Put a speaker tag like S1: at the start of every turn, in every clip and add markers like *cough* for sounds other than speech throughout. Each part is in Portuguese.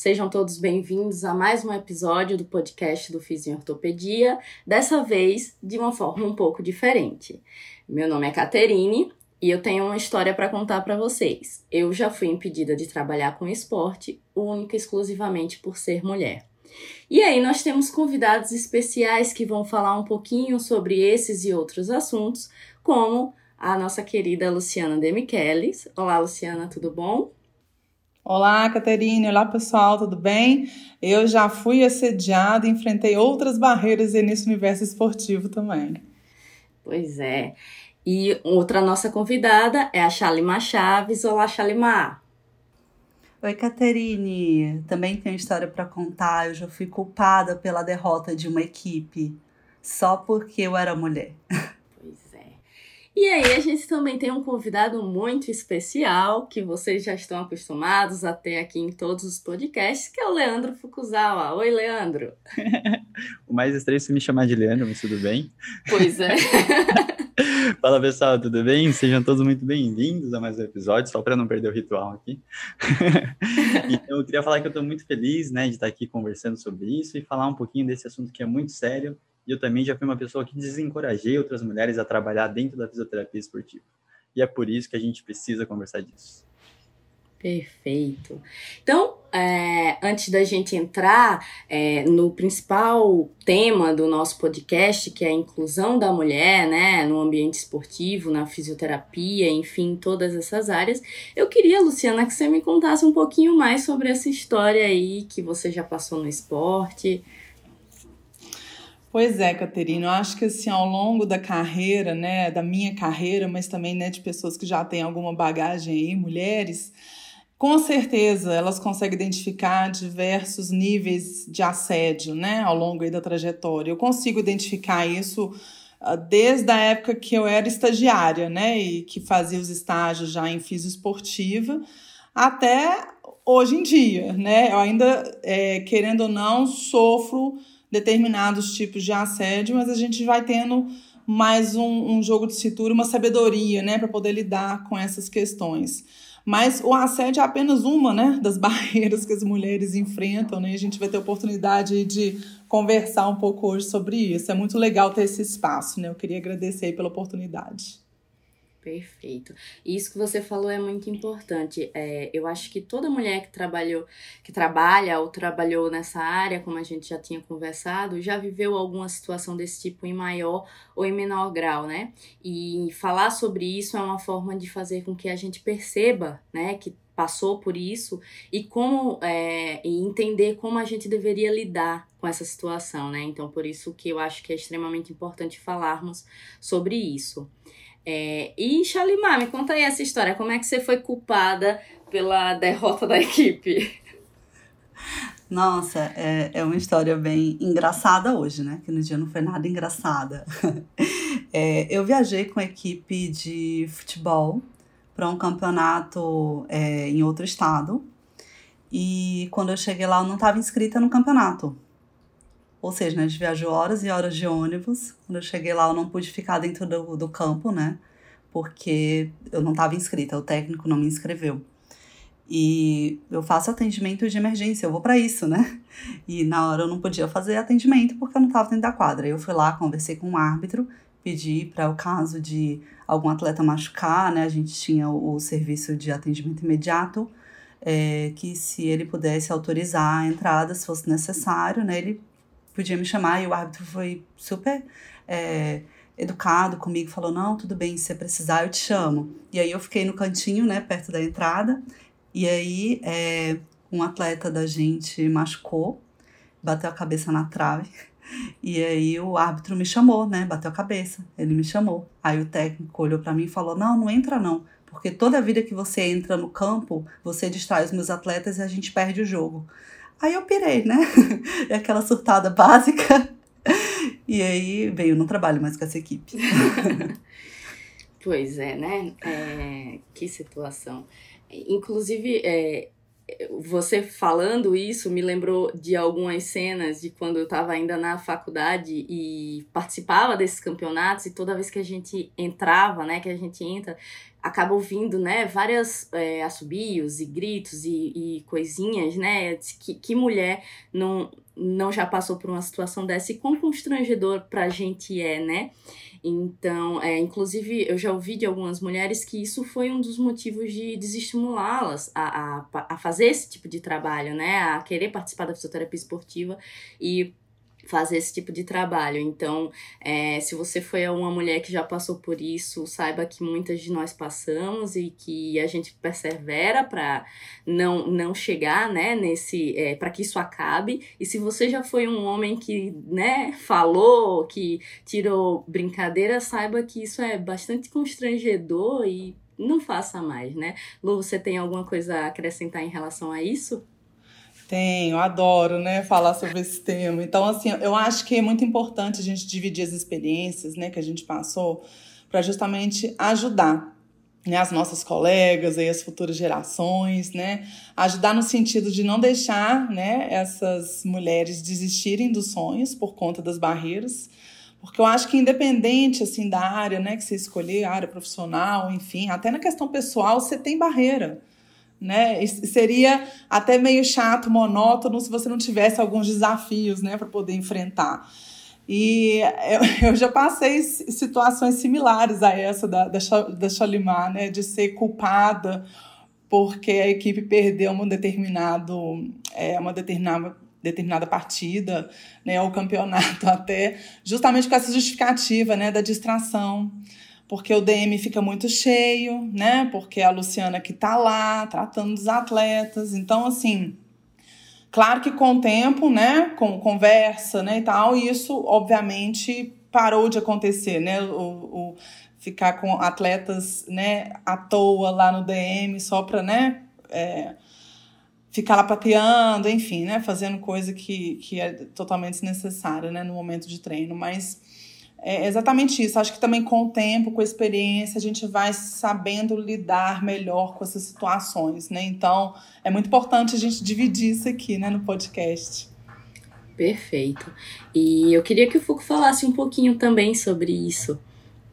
S1: Sejam todos bem-vindos a mais um episódio do podcast do Fiz em Ortopedia, dessa vez de uma forma um pouco diferente. Meu nome é Caterine e eu tenho uma história para contar para vocês. Eu já fui impedida de trabalhar com esporte, única e exclusivamente por ser mulher. E aí nós temos convidados especiais que vão falar um pouquinho sobre esses e outros assuntos, como a nossa querida Luciana Demichelis. Olá, Luciana, tudo bom?
S2: Olá, Caterine. Olá, pessoal, tudo bem? Eu já fui assediada e enfrentei outras barreiras nesse universo esportivo também.
S1: Pois é. E outra nossa convidada é a Shalimar Chaves. Olá, Shalimar.
S3: Oi, Caterine. Também tenho história para contar. Eu já fui culpada pela derrota de uma equipe só porque eu era mulher. *laughs*
S1: E aí a gente também tem um convidado muito especial, que vocês já estão acostumados a ter aqui em todos os podcasts, que é o Leandro Fukuzawa. Oi, Leandro. *laughs*
S4: o mais estranho é se me chamar de Leandro, mas tudo bem?
S1: Pois é. *laughs*
S4: Fala pessoal, tudo bem? Sejam todos muito bem-vindos a mais um episódio, só para não perder o ritual aqui. *laughs* então, eu queria falar que eu estou muito feliz né, de estar aqui conversando sobre isso e falar um pouquinho desse assunto que é muito sério e eu também já fui uma pessoa que desencorajei outras mulheres a trabalhar dentro da fisioterapia esportiva. E é por isso que a gente precisa conversar disso.
S1: Perfeito. Então, é, antes da gente entrar é, no principal tema do nosso podcast, que é a inclusão da mulher, né, no ambiente esportivo, na fisioterapia, enfim, todas essas áreas, eu queria, Luciana, que você me contasse um pouquinho mais sobre essa história aí que você já passou no esporte.
S2: Pois é, Caterina, eu acho que assim, ao longo da carreira, né, da minha carreira, mas também né, de pessoas que já têm alguma bagagem aí, mulheres, com certeza elas conseguem identificar diversos níveis de assédio, né, ao longo aí da trajetória. Eu consigo identificar isso uh, desde a época que eu era estagiária, né, e que fazia os estágios já em fisioesportiva, até hoje em dia, né, eu ainda, é, querendo ou não, sofro determinados tipos de assédio, mas a gente vai tendo mais um, um jogo de cintura, uma sabedoria, né, para poder lidar com essas questões. Mas o assédio é apenas uma, né, das *laughs* barreiras que as mulheres enfrentam, né? A gente vai ter oportunidade de conversar um pouco hoje sobre isso. É muito legal ter esse espaço, né? Eu queria agradecer pela oportunidade.
S1: Perfeito. Isso que você falou é muito importante. É, eu acho que toda mulher que trabalhou, que trabalha ou trabalhou nessa área, como a gente já tinha conversado, já viveu alguma situação desse tipo em maior ou em menor grau, né? E falar sobre isso é uma forma de fazer com que a gente perceba, né, que passou por isso e como é, e entender como a gente deveria lidar com essa situação, né? Então, por isso que eu acho que é extremamente importante falarmos sobre isso. É, e Shalimar, me conta aí essa história. Como é que você foi culpada pela derrota da equipe?
S3: Nossa, é, é uma história bem engraçada hoje, né? Que no dia não foi nada engraçada. *laughs* É, eu viajei com a equipe de futebol para um campeonato é, em outro estado. E quando eu cheguei lá, eu não estava inscrita no campeonato. Ou seja, né, a gente viajou horas e horas de ônibus. Quando eu cheguei lá, eu não pude ficar dentro do, do campo, né? Porque eu não estava inscrita, o técnico não me inscreveu. E eu faço atendimento de emergência, eu vou para isso, né? E na hora eu não podia fazer atendimento porque eu não estava dentro da quadra. Eu fui lá, conversei com o árbitro, pedi para o caso de algum atleta machucar, né? A gente tinha o, o serviço de atendimento imediato, é, que se ele pudesse autorizar a entrada, se fosse necessário, né? Ele podia me chamar e o árbitro foi super é, educado comigo, falou: Não, tudo bem, se você precisar, eu te chamo. E aí eu fiquei no cantinho, né, perto da entrada, e aí é, um atleta da gente machucou, bateu a cabeça na trave. *laughs* E aí o árbitro me chamou, né? Bateu a cabeça. Ele me chamou. Aí o técnico olhou para mim e falou: "Não, não entra não, porque toda vida que você entra no campo, você distrai os meus atletas e a gente perde o jogo". Aí eu pirei, né? *laughs* É aquela surtada básica. E aí veio, não trabalho mais com essa equipe. *laughs*
S1: pois é, né? É, que situação. Inclusive, é, você falando isso me lembrou de algumas cenas de quando eu estava ainda na faculdade e participava desses campeonatos e toda vez que a gente entrava, né, que a gente entra, acaba ouvindo, né, várias é, assobios e gritos e, e coisinhas, né, que, que mulher não, não já passou por uma situação dessa e quão constrangedor pra gente é, né? Então, é, inclusive, eu já ouvi de algumas mulheres que isso foi um dos motivos de desestimulá-las a, a, a fazer esse tipo de trabalho, né? A querer participar da fisioterapia esportiva e fazer esse tipo de trabalho. Então, é, se você foi uma mulher que já passou por isso, saiba que muitas de nós passamos e que a gente persevera para não, não chegar, né, nesse, é, para que isso acabe. E se você já foi um homem que, né, falou, que tirou brincadeira, saiba que isso é bastante constrangedor e não faça mais, né? Lu, você tem alguma coisa a acrescentar em relação a isso?
S2: Tenho, adoro, né, falar sobre esse tema. Então, assim, eu acho que é muito importante a gente dividir as experiências, né, que a gente passou, para justamente ajudar, né, as nossas colegas e as futuras gerações, né, ajudar no sentido de não deixar, né, essas mulheres desistirem dos sonhos por conta das barreiras, porque eu acho que independente assim da área, né, que você escolher, área profissional, enfim, até na questão pessoal, você tem barreira né? seria até meio chato, monótono, se você não tivesse alguns desafios, né, para poder enfrentar. E eu, *laughs* já passei situações similares a essa da, da, da Chalimar, né, de ser culpada porque a equipe perdeu um determinado, é, uma determinada, determinada partida, né, ou campeonato *laughs* até, justamente com essa justificativa, né, da distração porque o DM fica muito cheio, né? Porque é a Luciana que tá lá tratando dos atletas. Então, assim, claro que com o tempo, né? Com conversa, né? E tal, isso obviamente parou de acontecer, né? O, o ficar com atletas, né? À toa lá no DM só para, né? É, ficar lá papeando, enfim, né? Fazendo coisa que, que é totalmente desnecessária, né? No momento de treino, mas é exatamente isso. Acho que também com o tempo, com a experiência, a gente vai sabendo lidar melhor com essas situações, né? Então, é muito importante a gente dividir isso aqui, né, no podcast.
S1: Perfeito. E eu queria que o Fuco falasse um pouquinho também sobre isso.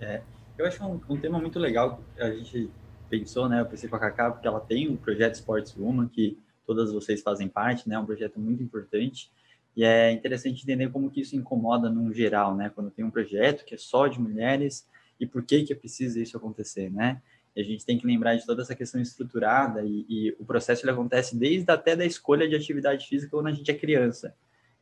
S4: É, eu acho um, um tema muito legal. A gente pensou, né? Eu pensei com a Cacá, porque ela tem o um projeto Sports Woman, que todas vocês fazem parte, né? É um projeto muito importante. E é interessante entender como que isso incomoda no geral, né? Quando tem um projeto que é só de mulheres e por que que é preciso isso acontecer, né? E a gente tem que lembrar de toda essa questão estruturada e, e o processo ele acontece desde até da escolha de atividade física quando a gente é criança.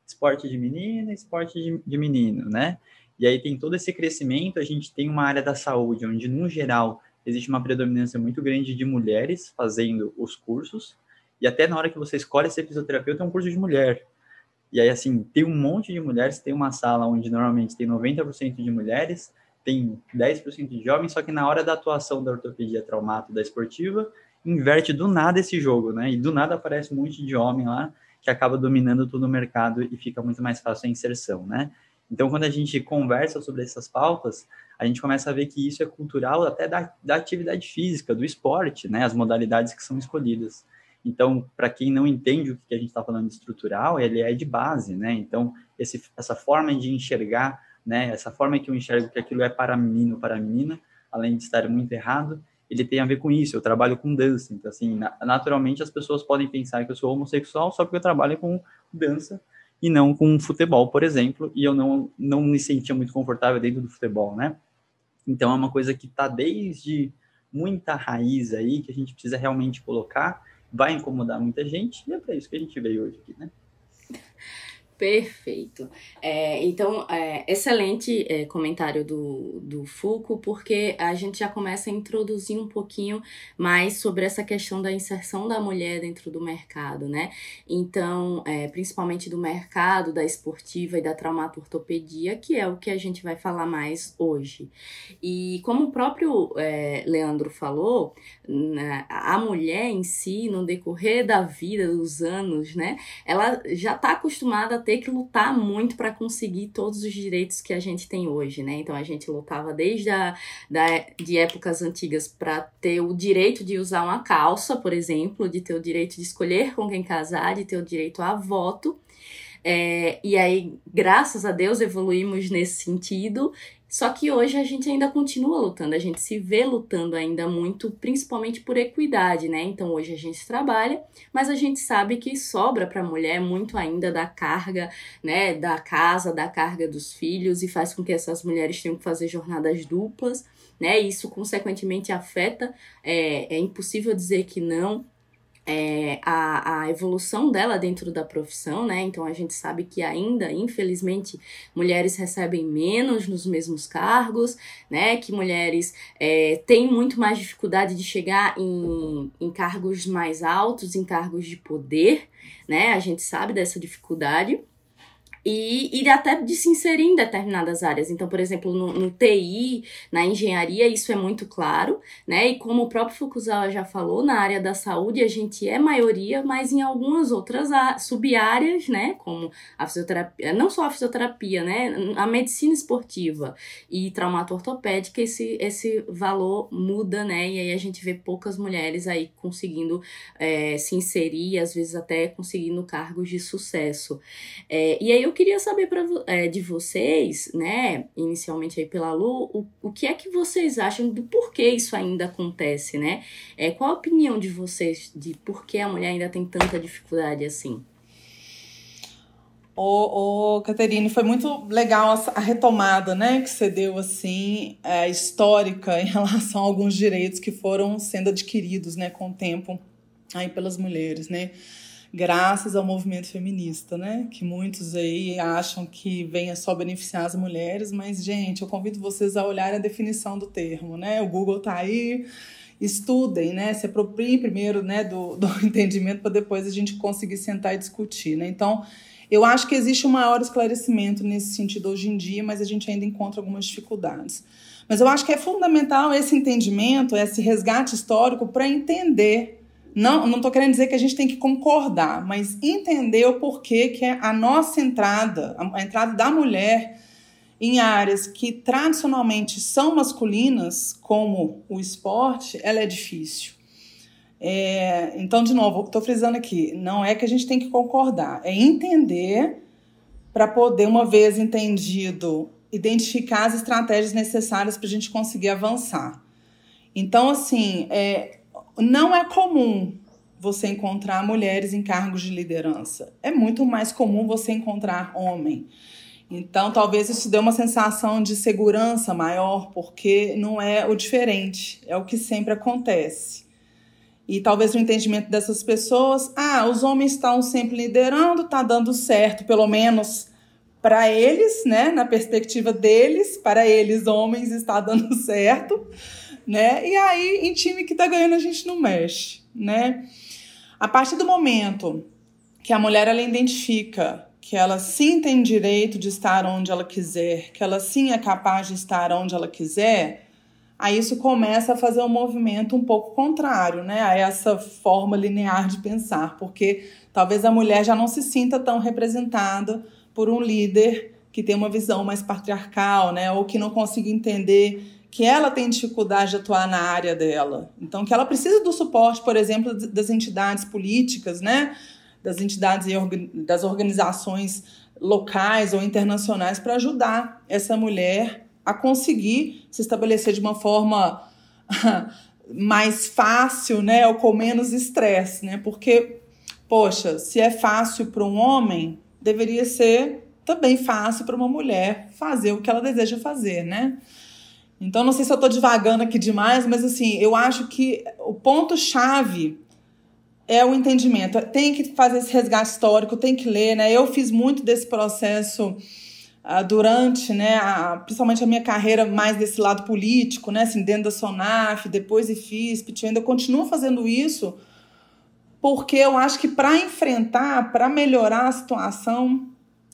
S4: Esporte de menina, esporte de, de menino, né? E aí tem todo esse crescimento, a gente tem uma área da saúde onde, no geral, existe uma predominância muito grande de mulheres fazendo os cursos, e até na hora que você escolhe ser fisioterapeuta, é um curso de mulher. E aí, assim, tem um monte de mulheres, tem uma sala onde normalmente tem 90% de mulheres, tem 10% de jovens, só que na hora da atuação da ortopedia traumato da esportiva, inverte do nada esse jogo, né? E do nada aparece um monte de homem lá que acaba dominando todo o mercado e fica muito mais fácil a inserção, né? Então, quando a gente conversa sobre essas pautas, a gente começa a ver que isso é cultural até da, da atividade física, do esporte, né? As modalidades que são escolhidas. Então, para quem não entende o que a gente está falando de estrutural, ele é de base, né? Então, esse, essa forma de enxergar, né? Essa forma que eu enxergo que aquilo é para menino, para menina, além de estar muito errado, ele tem a ver com isso. Eu trabalho com dança, então assim, naturalmente as pessoas podem pensar que eu sou homossexual só porque eu trabalho com dança e não com futebol, por exemplo, e eu não não me sentia muito confortável dentro do futebol, né? Então é uma coisa que está desde muita raiz aí que a gente precisa realmente colocar vai incomodar muita gente, e é para isso que a gente veio hoje aqui, né?
S1: Perfeito. É, então, é, excelente é, comentário do, do Foucault, porque a gente já começa a introduzir um pouquinho mais sobre essa questão da inserção da mulher dentro do mercado, né? Então, é, principalmente do mercado, da esportiva e da traumatortopedia, que é o que a gente vai falar mais hoje. E como o próprio é, Leandro falou, né, a mulher em si, no decorrer da vida, dos anos, né, ela já está acostumada ter que lutar muito para conseguir todos os direitos que a gente tem hoje, né? Então a gente lutava desde a, da, de épocas antigas para ter o direito de usar uma calça, por exemplo, de ter o direito de escolher com quem casar, de ter o direito a voto. É, e aí, graças a Deus, evoluímos nesse sentido só que hoje a gente ainda continua lutando, a gente se vê lutando ainda muito, principalmente por equidade, né? Então hoje a gente trabalha, mas a gente sabe que sobra para a mulher muito ainda da carga, né, da casa, da carga dos filhos e faz com que essas mulheres tenham que fazer jornadas duplas, né? Isso consequentemente afeta, é, é impossível dizer que não, é, a, a evolução dela dentro da profissão, né? Então a gente sabe que ainda, infelizmente, mulheres recebem menos nos mesmos cargos, né? Que mulheres é, têm muito mais dificuldade de chegar em, em cargos mais altos, em cargos de poder, né? A gente sabe dessa dificuldade e, e até de se inserir em determinadas áreas. Então, por exemplo, no, no, TI, na engenharia, isso é muito claro, né? E como o próprio Fukuzawa já falou, na área da saúde a gente é maioria, mas em algumas outras sub-áreas, né? Como a fisioterapia, não só a fisioterapia, né? A medicina esportiva e traumato ortopédica, esse, esse valor muda, né? E aí a gente vê poucas mulheres aí conseguindo é, se inserir, às vezes até conseguindo cargos de sucesso. É, e aí eu queria saber pra, é, de vocês, né, inicialmente aí pela Lu, o, o que é que vocês acham do porquê isso ainda acontece, né? É, qual a opinião de vocês de por que a mulher ainda tem tanta dificuldade assim?
S2: Ô, ô Caterine, foi muito legal a, retomada, né, que você deu, assim, é, histórica em *laughs* relação a alguns direitos que foram sendo adquiridos, né, com o tempo aí pelas mulheres, né graças ao movimento feminista, né? Que muitos aí acham que venha só beneficiar as mulheres, mas, gente, eu convido vocês a olharem a definição do termo, né? O Google tá aí, estudem, né? Se apropriem primeiro né, do, *laughs* do entendimento para depois a gente conseguir sentar e discutir, né? Então, eu acho que existe um maior esclarecimento nesse sentido hoje em dia, mas a gente ainda encontra algumas dificuldades. Mas eu acho que é fundamental esse entendimento, esse resgate histórico para entender não, não estou querendo dizer que a gente tem que concordar, mas entender o porquê que é a nossa entrada, a entrada da mulher em áreas que tradicionalmente são masculinas, como o esporte, ela é difícil. É, então, de novo, estou frisando aqui, não é que a gente tem que concordar, é entender para poder, uma vez entendido, identificar as estratégias necessárias para a gente conseguir avançar. Então, assim, é, não é comum você encontrar mulheres em cargos de liderança. É muito mais comum você encontrar homem. Então, talvez isso dê uma sensação de segurança maior, porque não é o diferente, é o que sempre acontece. E talvez o entendimento dessas pessoas, ah, os homens estão sempre liderando, tá dando certo, pelo menos para eles, né, na perspectiva deles, para eles homens está dando *laughs* certo né? E aí, em time que tá ganhando, a gente não mexe, né? A partir do momento que a mulher ela identifica que ela sim tem direito de estar onde ela quiser, que ela sim é capaz de estar onde ela quiser, aí isso começa a fazer um movimento um pouco contrário, né, a essa forma linear de pensar, porque talvez a mulher já não se sinta tão representada por um líder que tem uma visão mais patriarcal, né, ou que não consiga entender que ela tem dificuldade de atuar na área dela. Então, que ela precisa do suporte, por exemplo, das entidades políticas, né? das entidades e das organizações locais ou internacionais para ajudar essa mulher a conseguir se estabelecer de uma forma *laughs* mais fácil, né, ou com menos estresse, né? Porque, poxa, se é fácil para um homem, deveria ser também fácil para uma mulher fazer o que ela deseja fazer, né? Então, não sei se eu estou divagando aqui demais, mas assim, eu acho que o ponto-chave é o entendimento. Tem que fazer esse resgate histórico, tem que ler, né? Eu fiz muito desse processo uh, durante, né, a, principalmente a minha carreira mais desse lado político, né, assim, dentro da Sonaf, depois de FISPT, eu ainda continuo fazendo isso, porque eu acho que para enfrentar, para melhorar a situação,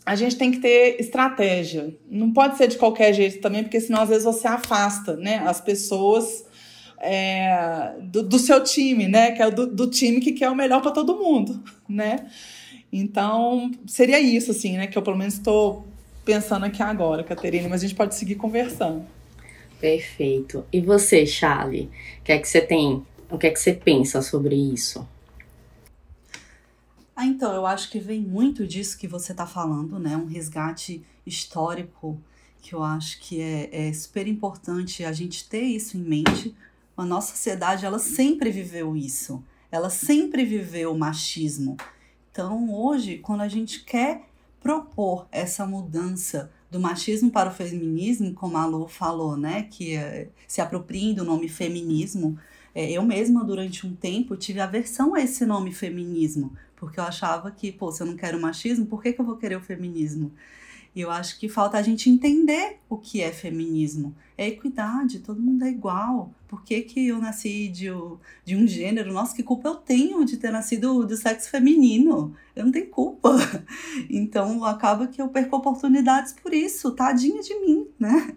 S2: a gente tem que ter estratégia. Não pode ser de qualquer jeito também, porque senão às vezes você afasta né, as pessoas é, do, do, seu time, né? Que é do, do time que quer o melhor para todo mundo, né? Então, seria isso, assim, né? Que eu pelo menos estou pensando aqui agora, Caterina, mas a gente pode seguir conversando.
S1: Perfeito. E você, Charlie? O que é que você tem? O que é que você pensa sobre isso?
S3: Ah, então, eu acho que vem muito disso que você está falando, né? Um resgate histórico que eu acho que é, é super importante a gente ter isso em mente. A nossa sociedade, ela sempre viveu isso. Ela sempre viveu o machismo. Então, hoje, quando a gente quer propor essa mudança do machismo para o feminismo, como a Lu falou, né, que é, se apropriem do nome feminismo, é, eu mesma, durante um tempo, tive aversão a esse nome feminismo, porque eu achava que, pô, se eu não quero machismo, por que, que eu vou querer o feminismo? E eu acho que falta a gente entender o que é feminismo. É equidade, todo mundo é igual. Por que, que eu nasci de, de um gênero? Nossa, que culpa eu tenho de ter nascido do sexo feminino? Eu não tenho culpa. *laughs* Então acaba que eu perco oportunidades por isso, tadinha de mim, né?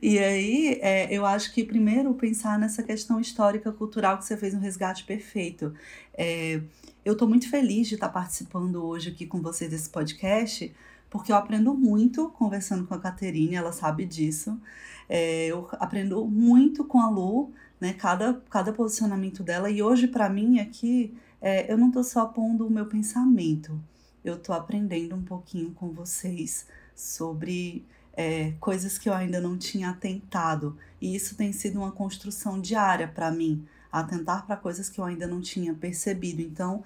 S3: E aí é, eu acho que primeiro pensar nessa questão histórica, cultural que você fez um resgate perfeito. É, eu estou muito feliz de estar participando hoje aqui com vocês desse podcast porque eu aprendo muito conversando com a Caterine, ela sabe disso. É, eu aprendo muito com a Lu, né? Cada, cada posicionamento dela. E hoje, para mim, aqui, é, eu não estou só pondo o meu pensamento, eu estou aprendendo um pouquinho com vocês sobre é, coisas que eu ainda não tinha atentado. E isso tem sido uma construção diária para mim, atentar para coisas que eu ainda não tinha percebido. Então,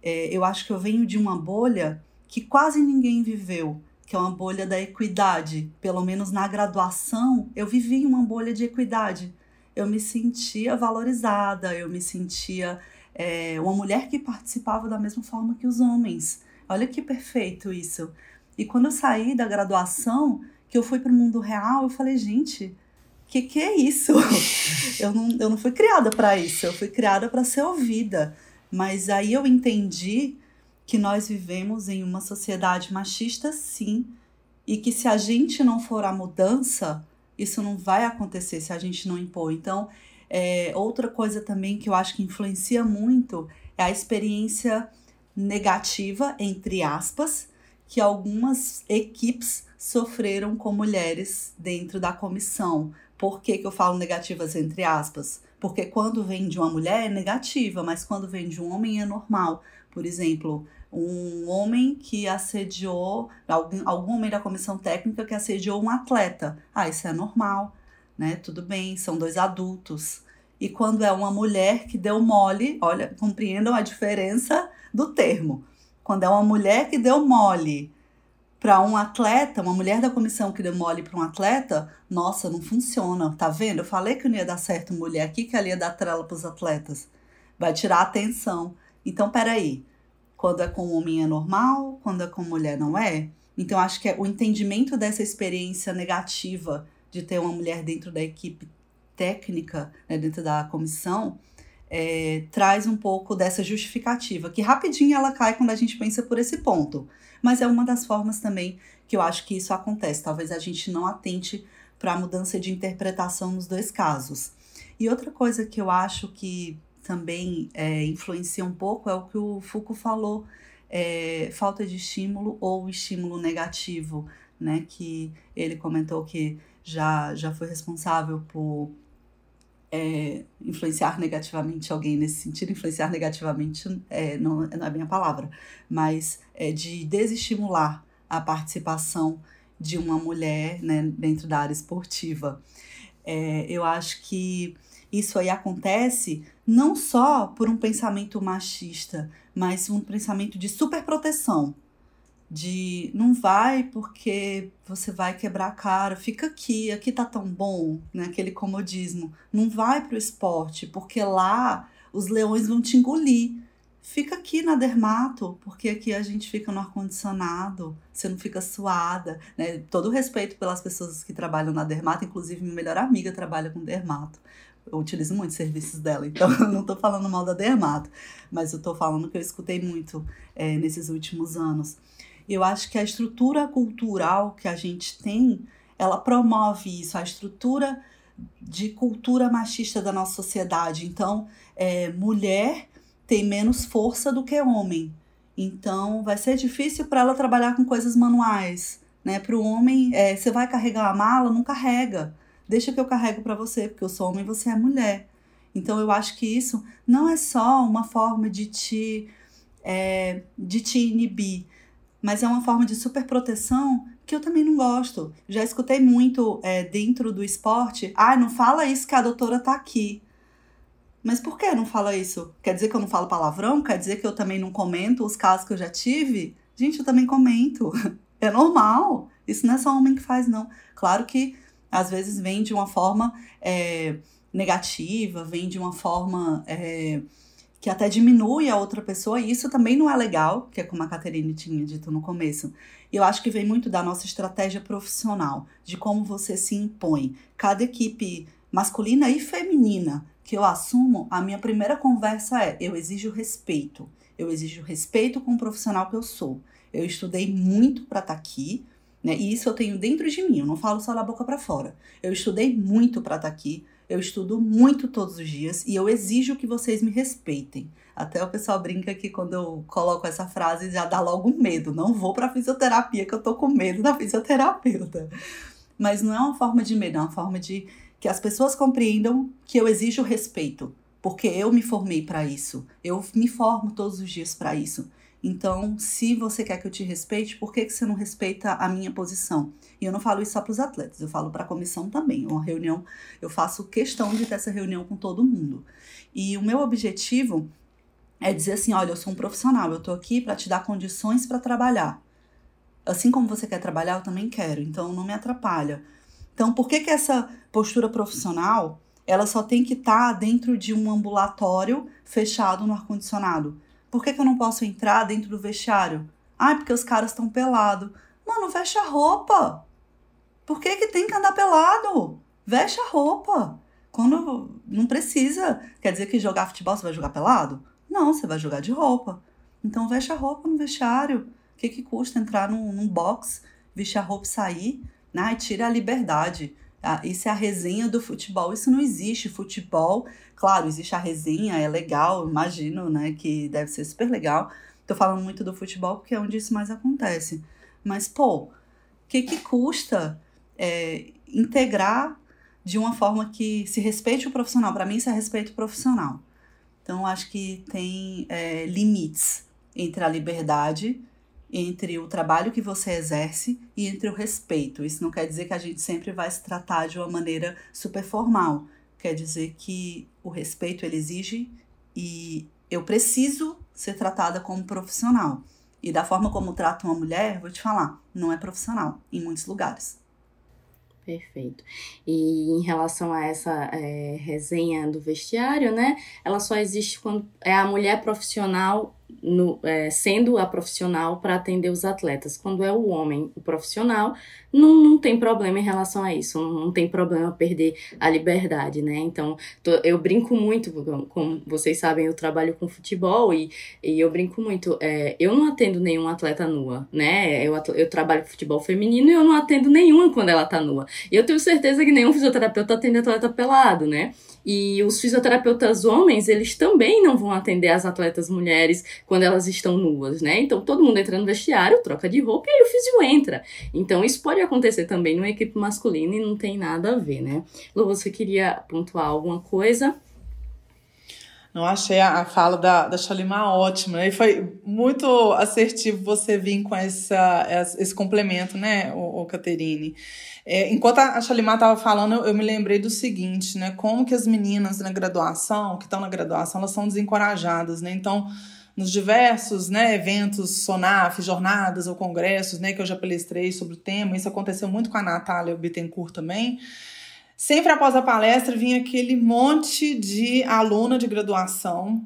S3: é, eu acho que eu venho de uma bolha que quase ninguém viveu, que é uma bolha da equidade. Pelo menos na graduação, eu vivi uma bolha de equidade. Eu me sentia valorizada, eu me sentia é, uma mulher que participava da mesma forma que os homens. Olha que perfeito isso. E quando eu saí da graduação, que eu fui para o mundo real, eu falei, gente, que que é isso? *laughs* eu, não, eu não fui criada para isso, eu fui criada para ser ouvida. Mas aí eu entendi que nós vivemos em uma sociedade machista, sim, e que se a gente não for a mudança, isso não vai acontecer se a gente não impor. Então, é, outra coisa também que eu acho que influencia muito é a experiência negativa, entre aspas, que algumas equipes sofreram com mulheres dentro da comissão. Por que, que eu falo negativas entre aspas? Porque quando vem de uma mulher é negativa, mas quando vem de um homem é normal. Por exemplo, um homem que assediou, algum, algum homem da comissão técnica que assediou um atleta. Ah, isso é normal, né? Tudo bem, são dois adultos. E quando é uma mulher que deu mole, olha, compreendam a diferença do termo. Quando é uma mulher que deu mole para um atleta, uma mulher da comissão que deu mole para um atleta, nossa, não funciona. Tá vendo? Eu falei que não ia dar certo mulher aqui, que ela ia dar trela para os atletas. Vai tirar a atenção. Então, peraí quando é com homem é normal, quando é com mulher não é. Então, acho que é o entendimento dessa experiência negativa de ter uma mulher dentro da equipe técnica, né, dentro da comissão, é, traz um pouco dessa justificativa, que rapidinho ela cai quando a gente pensa por esse ponto. Mas é uma das formas também que eu acho que isso acontece. Talvez a gente não atente para a mudança de interpretação nos dois casos. E outra coisa que eu acho que também é, influencia um pouco é o que o Foucault falou, é, falta de estímulo ou estímulo negativo, né? Que ele comentou que já, já foi responsável por é, influenciar negativamente alguém nesse sentido, influenciar negativamente é, não, não é a palavra, mas é de desestimular a participação de uma mulher né, dentro da área esportiva. É, eu acho que isso aí acontece não só por um pensamento machista, mas um pensamento de superproteção. De não vai porque você vai quebrar a cara, fica aqui, aqui tá tão bom, né? Aquele comodismo. Não vai pro esporte, porque lá os leões vão te engolir. Fica aqui na dermato, porque aqui a gente fica no ar-condicionado, você não fica suada, né? Todo respeito pelas pessoas que trabalham na dermato, inclusive minha melhor amiga trabalha com dermato eu utilizo muito serviços dela, então *laughs* eu não estou falando mal da Dermato, mas eu estou falando que eu escutei muito é, nesses últimos anos. Eu acho que a estrutura cultural que a gente tem, ela promove isso, a estrutura de cultura machista da nossa sociedade. Então, é, mulher tem menos força do que homem. Então, vai ser difícil para ela trabalhar com coisas manuais. Né? Para o homem, é, você vai carregar a mala? Não carrega. Deixa que eu carrego para você, porque eu sou homem e você é mulher. Então, eu acho que isso não é só uma forma de te, é, de te inibir, mas é uma forma de superproteção que eu também não gosto. Já escutei muito é, dentro do esporte, ah, não fala isso que a doutora tá aqui. Mas por que não fala isso? Quer dizer que eu não falo palavrão? Quer dizer que eu também não comento os casos que eu já tive? Gente, eu também comento. *laughs* É normal. Isso não é só homem que faz, não. Claro que às vezes vem de uma forma é, negativa, vem de uma forma é, que até diminui a outra pessoa, e isso também não é legal, que é como a Caterine tinha dito no começo. Eu acho que vem muito da nossa estratégia profissional, de como você se impõe. Cada equipe masculina e feminina que eu assumo, a minha primeira conversa é: eu exijo respeito. Eu exijo respeito com o profissional que eu sou. Eu estudei muito para estar tá aqui, né? E isso eu tenho dentro de mim, eu não falo só da boca para fora. Eu estudei muito para estar tá aqui, eu estudo muito todos os dias e eu exijo que vocês me respeitem. Até o pessoal brinca que quando eu coloco essa frase já dá logo medo. Não vou para fisioterapia que eu tô com medo da fisioterapeuta. Mas não é uma forma de medo, é uma forma de que as pessoas compreendam que eu exijo respeito, porque eu me formei para isso. Eu me formo todos os dias para isso. Então, se você quer que eu te respeite, por que, que você não respeita a minha posição? E eu não falo isso só para os atletas, eu falo para a comissão também. Uma reunião, eu faço questão de ter essa reunião com todo mundo. E o meu objetivo é dizer assim: olha, eu sou um profissional, eu estou aqui para te dar condições para trabalhar. Assim como você quer trabalhar, eu também quero, então não me atrapalha. Então, por que, que essa postura profissional ela só tem que estar tá dentro de um ambulatório fechado no ar-condicionado? Por que, que eu não posso entrar dentro do vestiário? Ah, porque os caras estão pelados. Mano, veste a roupa. Por que, que tem que andar pelado? Veste a roupa. Quando não precisa. Quer dizer que jogar futebol você vai jogar pelado? Não, você vai jogar de roupa. Então veste a roupa no vestiário. O que, que custa entrar num, num box, vestir a roupa e sair? né? tira a liberdade. Isso é a resenha do futebol. Isso não existe. Futebol, claro, existe a resenha, é legal, imagino, né? Que deve ser super legal. Tô falando muito do futebol porque é onde isso mais acontece. Mas, pô, o que, que custa é, integrar de uma forma que se respeite o profissional? Para mim, isso é respeito profissional. Então, acho que tem é, limites entre a liberdade entre o trabalho que você exerce e entre o respeito. Isso não quer dizer que a gente sempre vai se tratar de uma maneira super formal. Quer dizer que o respeito ele exige e eu preciso ser tratada como profissional. E da forma como trato uma mulher, vou te falar, não é profissional em muitos lugares.
S1: Perfeito. E em relação a essa é, resenha do vestiário, né? Ela só existe quando é a mulher profissional no, é, sendo a profissional para atender os atletas. Quando é o homem, o profissional, não, não tem problema em relação a isso, não, não tem problema perder a liberdade, né? Então, tô, eu brinco muito, como vocês sabem, eu trabalho com futebol e, e eu brinco muito. É, eu não atendo nenhum atleta nua, né? Eu, eu trabalho com futebol feminino e eu não atendo nenhuma quando ela tá nua. E eu tenho certeza que nenhum fisioterapeuta atende atleta pelado, né? E os fisioterapeutas homens, eles também não vão atender as atletas mulheres quando elas estão nuas, né? Então todo mundo entra no vestiário, troca de roupa e aí o físio entra. Então isso pode acontecer também numa equipe masculina e não tem nada a ver, né? Lu, você queria pontuar alguma coisa?
S2: Não achei a, fala da, da Shalima ótima? E foi muito assertivo você vir com essa, esse complemento, né, o Caterine? É, enquanto a Shalimar estava falando, eu, eu, me lembrei do seguinte, né? Como que as meninas na graduação, que estão na graduação, elas são desencorajadas, né? Então, nos diversos né, eventos, SONAF, jornadas ou congressos, né, que eu já palestrei sobre o tema, isso aconteceu muito com a Natália Bittencourt também, sempre após a palestra vinha aquele monte de aluna de graduação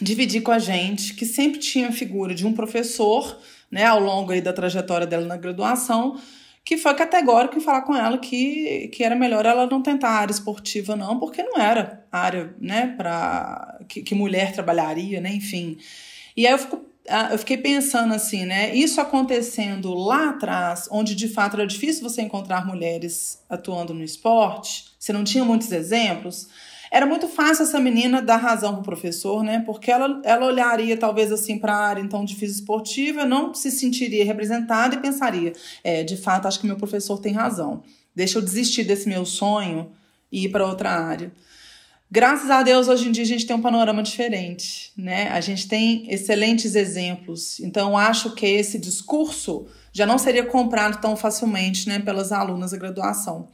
S2: dividir com a gente, que sempre tinha a figura de um professor, né, ao longo aí da trajetória dela na graduação, que foi categórico em falar com ela que, que era melhor ela não tentar a área esportiva, não, porque não era área, né, para que, que, mulher trabalharia, né, enfim. E aí eu, fico, eu fiquei pensando assim, né, isso acontecendo lá atrás, onde de fato era difícil você encontrar mulheres atuando no esporte, você não tinha muitos exemplos, era muito fácil essa menina dar razão pro professor, né? Porque ela, ela olharia talvez assim para a área então de física esportiva, não se sentiria representada e pensaria, é, de fato, acho que meu professor tem razão. Deixa eu desistir desse meu sonho e ir para outra área. Graças a Deus, hoje em dia a gente tem um panorama diferente, né? A gente tem excelentes exemplos. Então, acho que esse discurso já não seria comprado tão facilmente, né, pelas alunas da graduação.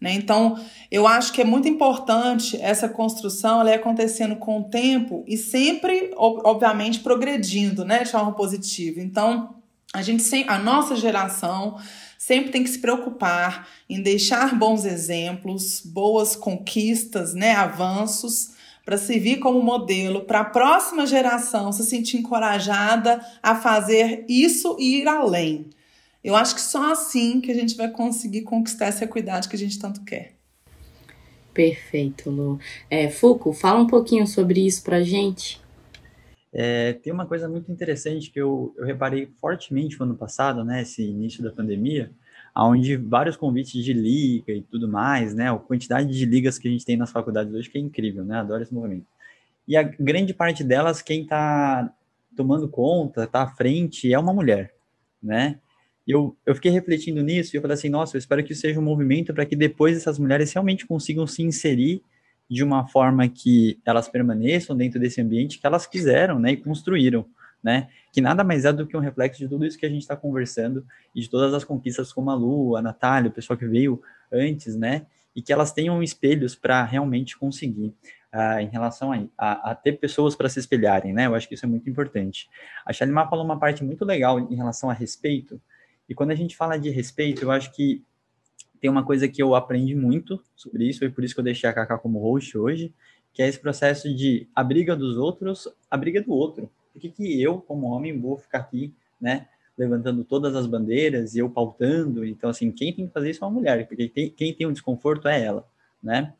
S2: Né? Então, eu acho que é muito importante essa construção ela ir acontecendo com o tempo e sempre, obviamente, progredindo né, de forma positiva. Então, a gente a nossa geração sempre tem que se preocupar em deixar bons exemplos, boas conquistas, né, avanços, para servir como modelo para a próxima geração se sentir encorajada a fazer isso e ir além. Eu acho que só assim que a gente vai conseguir conquistar essa equidade que a gente tanto quer.
S1: Perfeito, Lu. É, Fuco, fala um pouquinho sobre isso para gente.
S4: É, tem uma coisa muito interessante que eu, eu reparei fortemente no ano passado, né, esse início da pandemia, onde vários convites de liga e tudo mais, né, a quantidade de ligas que a gente tem nas faculdades hoje que é incrível, né, adoro esse movimento. E a grande parte delas, quem está tomando conta, está à frente, é uma mulher, né, eu, eu fiquei refletindo nisso e eu falei assim, nossa, eu espero que seja um movimento para que depois essas mulheres realmente consigam se inserir de uma forma que elas permaneçam dentro desse ambiente que elas quiseram, né, e construíram, né, que nada mais é do que um reflexo de tudo isso que a gente está conversando e de todas as conquistas como a Lu, a Natália, o pessoal que veio antes, né, e que elas tenham espelhos para realmente conseguir uh, em relação a, a, a ter pessoas para se espelharem, né, eu acho que isso é muito importante. A Shalimar falou uma parte muito legal em relação a respeito, e quando a gente fala de respeito, eu acho que tem uma coisa que eu aprendi muito sobre isso, e por isso que eu deixei a Kaká como host hoje, que é esse processo de a briga dos outros, a briga do outro. Por que, que eu, como homem, vou ficar aqui, né, levantando todas as bandeiras e eu pautando? Então, assim, quem tem que fazer isso é uma mulher, porque quem, quem tem um desconforto é ela, né?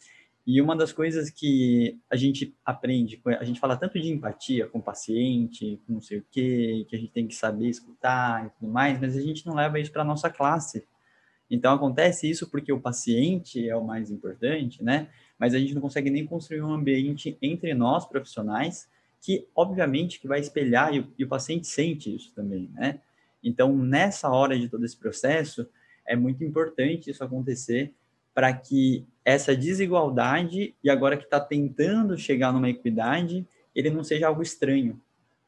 S4: E uma das coisas que a gente aprende, a gente fala tanto de empatia com o paciente, com não sei o quê, que a gente tem que saber escutar e tudo mais, mas a gente não leva isso para a nossa classe. Então acontece isso porque o paciente é o mais importante, né? Mas a gente não consegue nem construir um ambiente entre nós profissionais que, obviamente, que vai espelhar e o, e o paciente sente isso também, né? Então, nessa hora de todo esse processo, é muito importante isso acontecer para que essa desigualdade, e agora que está tentando chegar numa equidade, ele não seja algo estranho,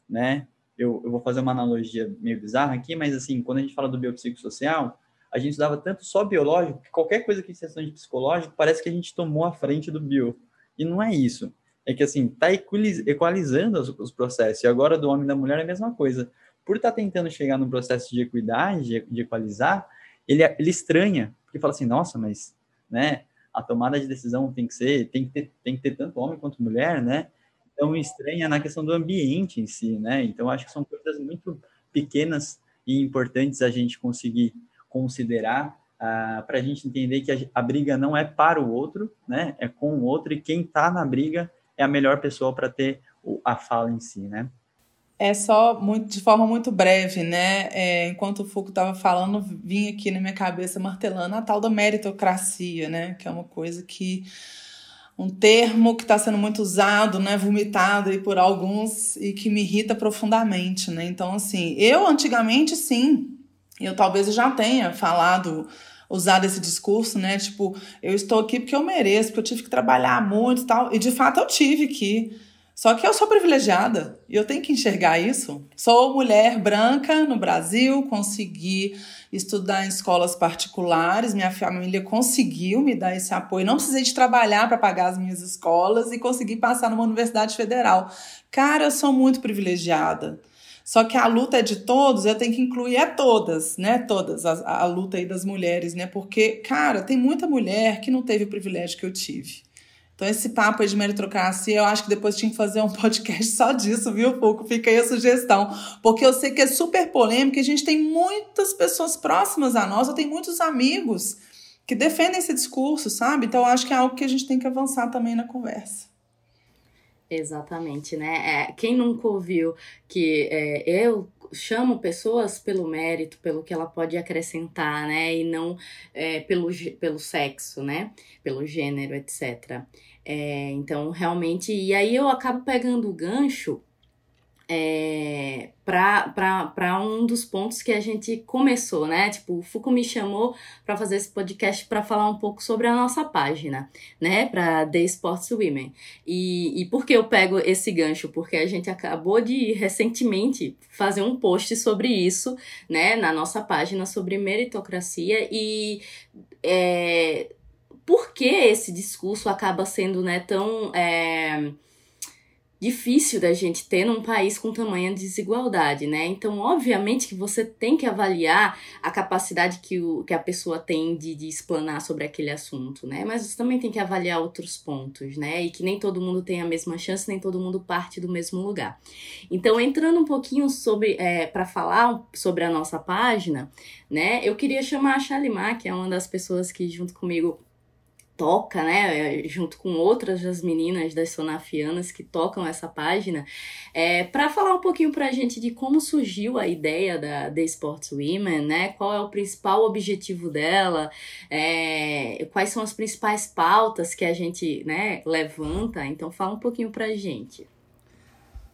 S4: né? Eu, eu, vou fazer uma analogia meio bizarra aqui, mas assim, quando a gente fala do biopsicossocial, a gente dava tanto só biológico, que qualquer coisa que seja de psicológico, parece que a gente tomou a frente do bio. E não é isso. É que assim, está equalizando os, os, processos. E agora do homem e da mulher é a mesma coisa. Por estar tá tentando chegar no processo de equidade, de equalizar, ele, ele estranha, porque fala assim, nossa, mas né? A tomada de decisão tem que ser, tem que ter, tem que ter tanto homem quanto mulher, né? Então estranha na questão do ambiente em si, né? Então acho que são coisas muito pequenas e importantes a gente conseguir considerar uh, para a gente entender que a, a, briga não é para o outro, né? É com o outro e quem está na briga é a melhor pessoa para ter o, a fala em si, né?
S2: É só muito, de forma muito breve, né? É, enquanto o Foucault estava falando, vinha aqui na minha cabeça martelando a tal da meritocracia, né? Que é uma coisa que um termo que está sendo muito usado, né, vomitado aí por alguns e que me irrita profundamente, né? Então, assim, eu antigamente sim, eu talvez já tenha falado, usado esse discurso, né? Tipo, eu estou aqui porque eu mereço, porque eu tive que trabalhar muito e tal, e de fato eu tive que só que eu sou privilegiada e eu tenho que enxergar isso. Sou mulher branca no Brasil, consegui estudar em escolas particulares, minha família conseguiu me dar esse apoio. Não precisei de trabalhar para pagar as minhas escolas e consegui passar numa universidade federal. Cara, eu sou muito privilegiada. Só que a luta é de todos, eu tenho que incluir é todas, né? Todas, a, a luta aí das mulheres, né? Porque, cara, tem muita mulher que não teve o privilégio que eu tive. Então, esse papo aí de meritocracia, eu acho que depois tinha que fazer um *laughs* podcast só disso, viu, Pouco? Fica aí a sugestão. Porque eu sei que é super polêmico e a gente tem muitas pessoas próximas a nós, eu tenho muitos amigos que defendem esse discurso, sabe? Então, eu acho que é algo que a gente tem que avançar também na conversa.
S1: Exatamente, né? É, quem nunca ouviu que é, eu, chamo pessoas pelo mérito, pelo que ela pode acrescentar, né? E não é, pelo, pelo sexo, né? Pelo gênero, etc. É, então, realmente, e aí eu acabo pegando o gancho é, para um dos pontos que a gente começou, né? Tipo, o Fuku me chamou para fazer esse podcast para falar um pouco sobre a nossa página, né? Para The Sports Women. E, e por que eu pego esse gancho? Porque a gente acabou de recentemente fazer um post sobre isso, né? Na nossa página sobre meritocracia e. É, por que esse discurso acaba sendo né, tão. É, difícil da gente ter num país com tamanha desigualdade, né? Então, obviamente que você tem que avaliar a capacidade que, o, que a pessoa tem de, de explanar sobre aquele assunto, né? Mas você também tem que avaliar outros pontos, né? E que nem todo mundo tem a mesma chance, nem todo mundo parte do mesmo lugar. Então, entrando um pouquinho sobre, é, para falar sobre a nossa página, né? Eu queria chamar a Shalimar, que é uma das pessoas que junto comigo toca, né, junto com outras das meninas das sonafianas que tocam essa página, é, para falar um pouquinho para a gente de como surgiu a ideia da The Sports Women, né, qual é o principal objetivo dela, é, quais são as principais pautas que a gente, né, levanta. Então, fala um pouquinho para a gente.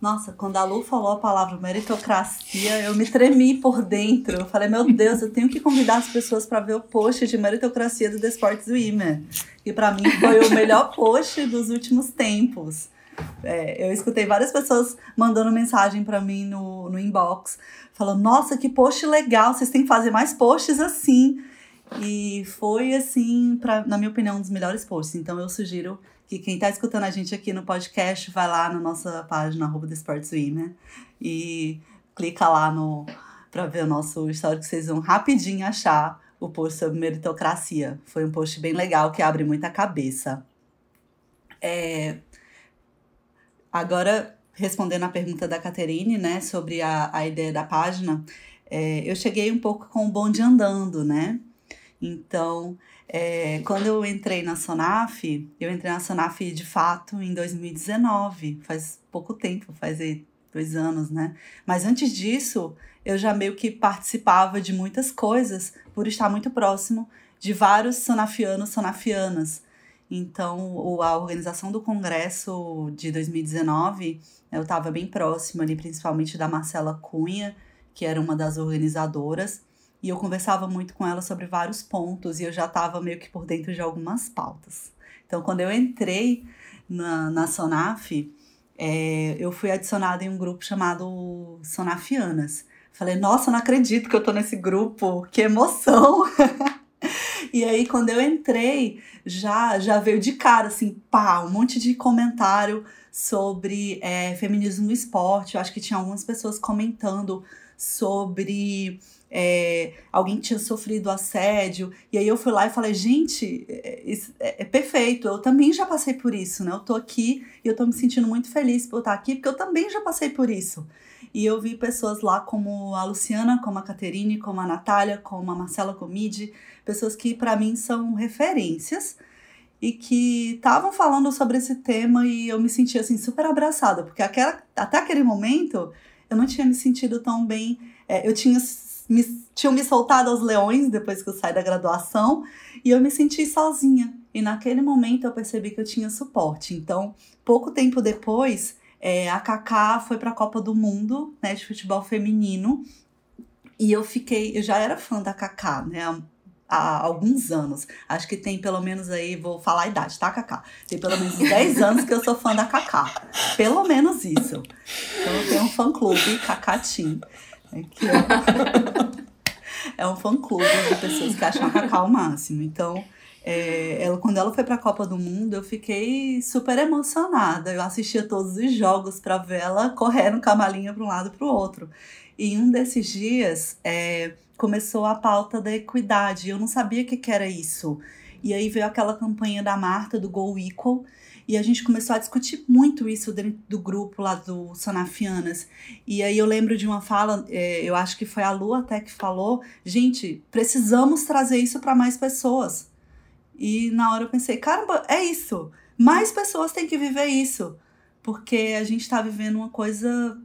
S3: Nossa, quando a Lu falou a palavra meritocracia, eu me tremi por dentro. Eu falei, meu Deus, eu tenho que convidar as pessoas para ver o post de meritocracia do The Sports Women. E para mim foi o melhor post dos últimos tempos. É, eu escutei várias pessoas mandando mensagem para mim no, no inbox, falando: Nossa, que post legal, vocês têm que fazer mais posts assim. E foi, assim, pra, na minha opinião, um dos melhores posts. Então eu sugiro que quem está escutando a gente aqui no podcast vai lá na nossa página arroba The Sports Women e clica lá no para ver o nosso histórico, vocês vão rapidinho achar o post sobre meritocracia. Foi um post bem legal que abre muita cabeça. É... Agora, respondendo a pergunta da Caterine, né, sobre a, a ideia da página, é, eu cheguei um pouco com o bonde andando, né? Então, é, quando eu entrei na Sonaf, eu entrei na Sonaf de fato em 2019, faz pouco tempo, faz dois anos, né? Mas antes disso, eu já meio que participava de muitas coisas por estar muito próximo de vários sonafianos, sonafianas. Então, a organização do congresso de 2019, eu estava bem próxima ali, principalmente da Marcela Cunha, que era uma das organizadoras e eu conversava muito com ela sobre vários pontos e eu já estava meio que por dentro de algumas pautas. Então, quando eu entrei na, na Sonaf, é, eu fui adicionada em um grupo chamado Sonafianas. Falei, nossa, não acredito que eu tô nesse grupo, que emoção! *laughs* e aí, quando eu entrei, já, já veio de cara, assim, pá, um monte de comentário sobre é, feminismo no esporte. Eu acho que tinha algumas pessoas comentando sobre é, alguém tinha sofrido assédio. E aí eu fui lá e falei, gente, é, é, é, perfeito, eu também já passei por isso, né? Eu tô aqui e eu tô me sentindo muito feliz por estar aqui, porque eu também já passei por isso. E eu vi pessoas lá como a Luciana, como a Caterine, como a Natália, como a Marcela Comide, pessoas que para mim são referências e que estavam falando sobre esse tema e eu me senti assim super abraçada, porque aquela, até aquele momento eu não tinha me sentido tão bem. É, eu tinha me, tinham me soltado aos leões depois que eu saí da graduação e eu me senti sozinha. E naquele momento eu percebi que eu tinha suporte. Então, pouco tempo depois, é, a Kaká foi para a Copa do Mundo né, de futebol feminino e eu fiquei, eu já era fã da Kaká, né? Há, alguns anos. Acho que tem pelo menos aí, vou falar a idade, tá, Kaká? Tem pelo menos *laughs* 10 anos que eu sou fã da Kaká. Pelo menos isso. Então eu tenho um fã clube, Kaká É, que *laughs* é, um fã-clube de pessoas que acham a Cacau o máximo. Então, é, ela, quando ela foi para a Copa do Mundo, eu fiquei super emocionada. Eu assistia todos os jogos para ver ela correndo com a malinha para um lado para o outro. E um desses dias é, começou a pauta da equidade. Eu não sabia o que, que era isso. E aí veio aquela campanha da Marta, do Go Equal, e a gente começou a discutir muito isso dentro do grupo lá do Sonafianas. E aí eu lembro de uma fala, é, eu acho que foi a Lu até que falou: gente, precisamos trazer isso para mais pessoas. E na hora eu pensei: caramba, é isso. Mais pessoas têm que viver isso. Porque a gente está vivendo uma coisa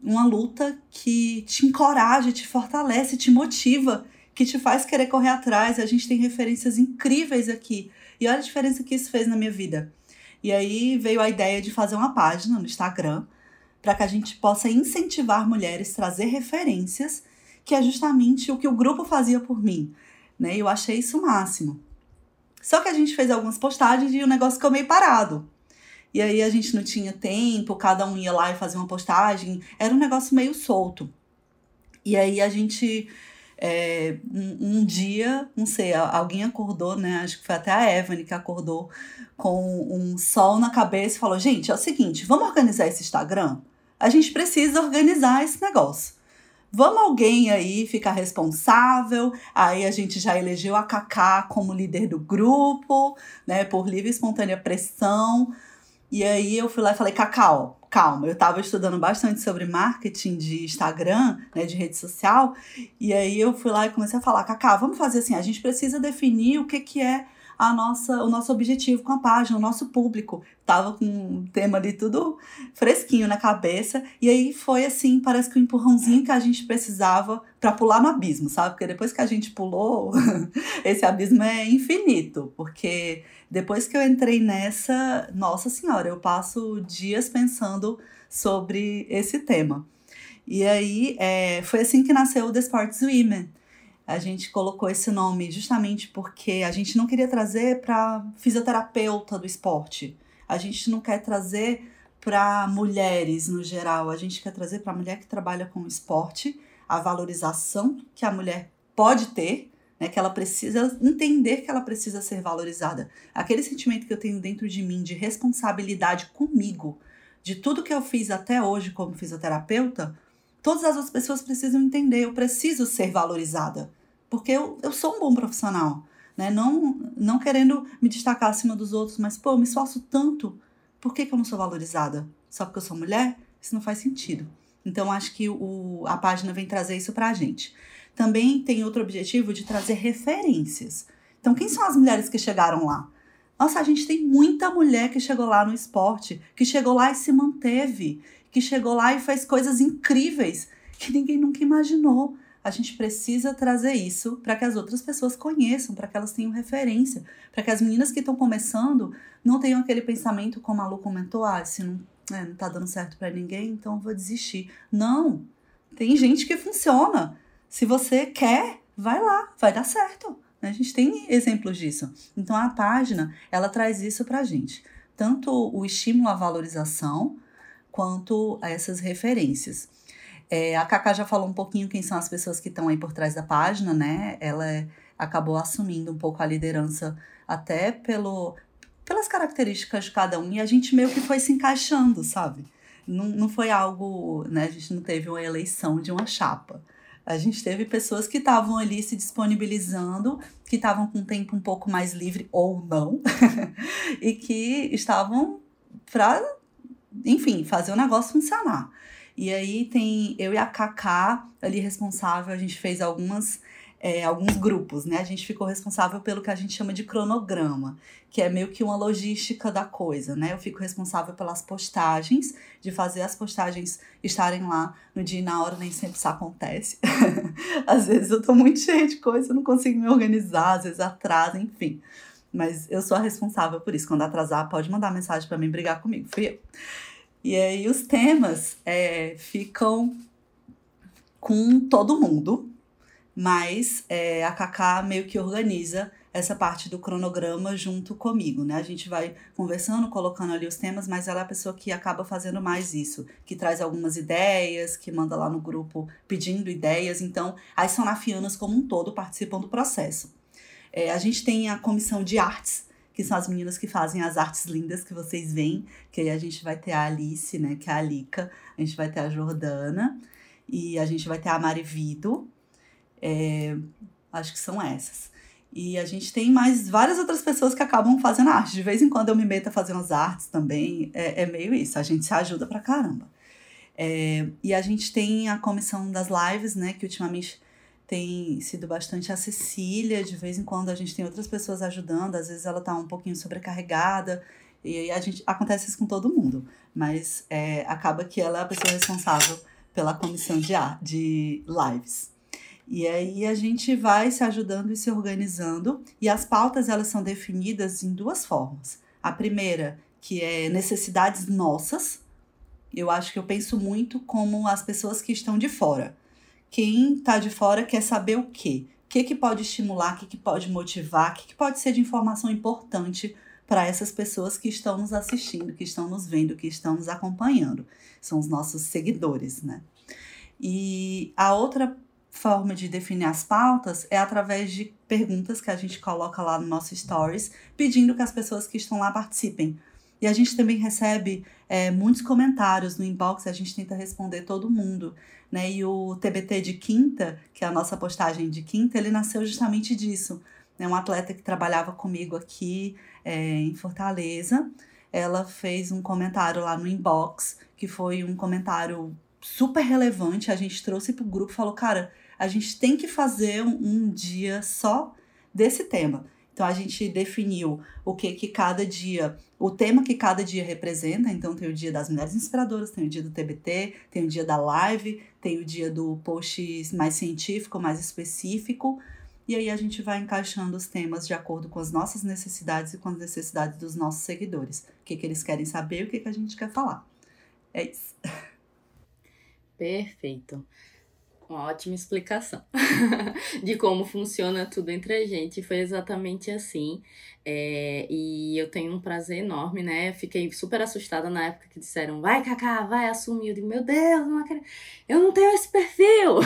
S3: uma luta que te encoraja, te fortalece, te motiva, que te faz querer correr atrás. A gente tem referências incríveis aqui. E olha a diferença que isso fez na minha vida. E aí veio a ideia de fazer uma página no Instagram para que a gente possa incentivar mulheres, trazer referências, que é justamente o que o grupo fazia por mim. Né? Eu achei isso o máximo. Só que a gente fez algumas postagens e o negócio ficou meio parado. E aí a gente não tinha tempo, cada um ia lá e fazia uma postagem, era um negócio meio solto. E aí a gente, é, um, um, dia, não sei, alguém acordou, né? Acho que foi até a Evelyn que acordou com um sol na cabeça e falou: gente, é o seguinte, vamos organizar esse Instagram? A gente precisa organizar esse negócio. Vamos alguém aí ficar responsável. Aí a gente já elegeu a Kaká como líder do grupo, né, por livre e espontânea pressão. E aí eu fui lá e falei, Cacau, calma, eu estava estudando bastante sobre marketing de Instagram, né, de rede social, e aí eu fui lá e comecei a falar, Cacau, vamos fazer assim, a gente precisa definir o que, que é a nossa, o nosso objetivo com a página, o nosso público. Tava com um tema ali tudo fresquinho na cabeça. E aí foi assim, parece que o um empurrãozinho que a gente precisava para pular no abismo, sabe? Porque depois que a gente pulou, *laughs* esse abismo é infinito. Porque depois que eu entrei nessa, nossa senhora, eu passo dias pensando sobre esse tema. E aí é, foi assim que nasceu o The Sports Women a gente colocou esse nome justamente porque a gente não queria trazer para fisioterapeuta do esporte. A gente não quer trazer para mulheres no geral, a gente quer trazer para a mulher que trabalha com esporte a valorização que a mulher pode ter, né, que ela precisa entender que ela precisa ser valorizada. Aquele sentimento que eu tenho dentro de mim de responsabilidade comigo, de tudo que eu fiz até hoje como fisioterapeuta, todas as outras pessoas precisam entender, eu preciso ser valorizada porque eu, eu sou um bom profissional, né? Não, não querendo me destacar acima dos outros, mas, pô, eu me esforço tanto, por que, que eu não sou valorizada? Só porque eu sou mulher? Isso não faz sentido. Então, acho que o, a página vem trazer isso pra gente. Também tem outro objetivo de trazer referências. Então, quem são as mulheres que chegaram lá? Nossa, a gente tem muita mulher que chegou lá no esporte, que chegou lá e se manteve, que chegou lá e fez coisas incríveis que ninguém nunca imaginou a gente precisa trazer isso para que as outras pessoas conheçam, para que elas tenham referência, para que as meninas que estão começando não tenham aquele pensamento, como a Lu comentou, ah, se não, né, não tá dando certo para ninguém, então eu vou desistir. Não! Tem gente que funciona. Se você quer, vai lá, vai dar certo. Né? A gente tem exemplos disso. Então a página, ela traz isso pra gente. Tanto o estímulo à valorização, quanto a essas referências. É, a Cacá já falou um pouquinho quem são as pessoas que estão aí por trás da página, né? Ela acabou assumindo um pouco a liderança até pelo, pelas características de cada um e a gente meio que foi se encaixando, sabe? Não, não foi algo, né? A gente não teve uma eleição de uma chapa. A gente teve pessoas que estavam ali se disponibilizando, que estavam com um tempo um pouco mais livre ou não, *laughs* e que estavam para, enfim, fazer o negócio funcionar. E aí tem eu e a Kaká ali responsável, a gente fez algumas é, alguns grupos, né? A gente ficou responsável pelo que a gente chama de cronograma, que é meio que uma logística da coisa, né? Eu fico responsável pelas postagens, de fazer as postagens estarem lá no dia e na hora, nem sempre isso acontece. *laughs* às vezes eu tô muito cheia de coisa, eu não consigo me organizar, às vezes atrasa, enfim. Mas eu sou a responsável por isso. Quando atrasar, pode mandar mensagem para mim brigar comigo. Fui eu. E aí os temas é, ficam com todo mundo, mas é, a Kaká meio que organiza essa parte do cronograma junto comigo, né? A gente vai conversando, colocando ali os temas, mas ela é a pessoa que acaba fazendo mais isso, que traz algumas ideias, que manda lá no grupo pedindo ideias. Então, as sonafianas como um todo participam do processo. É, a gente tem a comissão de artes, que são as meninas que fazem as artes lindas que vocês veem, que aí a gente vai ter a Alice, né, que é a Alica, a gente vai ter a Jordana e a gente vai ter a Marivido, é, acho que são essas. E a gente tem mais várias outras pessoas que acabam fazendo arte. De vez em quando eu me meto a fazer umas artes também. É, é meio isso, a gente se ajuda pra caramba. É, e a gente tem a comissão das lives, né? Que ultimamente tem sido bastante a Cecília, de vez em quando a gente tem outras pessoas ajudando, às vezes ela tá um pouquinho sobrecarregada, e a gente acontece isso com todo mundo, mas é, acaba que ela é a pessoa responsável pela comissão de, de lives. E aí a gente vai se ajudando e se organizando, e as pautas elas são definidas em duas formas. A primeira, que é necessidades nossas. Eu acho que eu penso muito como as pessoas que estão de fora. Quem está de fora quer saber o quê? O que, que pode estimular, o que, que pode motivar, o que, que pode ser de informação importante para essas pessoas que estão nos assistindo, que estão nos vendo, que estão nos acompanhando. São os nossos seguidores, né? E a outra forma de definir as pautas é através de perguntas que a gente coloca lá no nosso stories, pedindo que as pessoas que estão lá participem. E a gente também recebe é, muitos comentários no inbox, a gente tenta responder todo mundo. Né? E o TBT de quinta, que é a nossa postagem de quinta, ele nasceu justamente disso. É um atleta que trabalhava comigo aqui é, em Fortaleza. Ela fez um comentário lá no inbox, que foi um comentário super relevante. A gente trouxe para o grupo e falou: cara, a gente tem que fazer um, um dia só desse tema. Então a gente definiu o que que cada dia, o tema que cada dia representa. Então tem o dia das mulheres inspiradoras, tem o dia do TBT, tem o dia da live, tem o dia do post mais científico, mais específico. E aí a gente vai encaixando os temas de acordo com as nossas necessidades e com as necessidades dos nossos seguidores. O que, que eles querem saber e o que, que a gente quer falar. É isso.
S1: Perfeito. Uma ótima explicação *laughs* de como funciona tudo entre a gente. Foi exatamente assim. É, e eu tenho um prazer enorme, né? Fiquei super assustada na época que disseram, vai, Cacá, vai assumir. Eu digo, meu Deus, não eu não tenho esse perfil.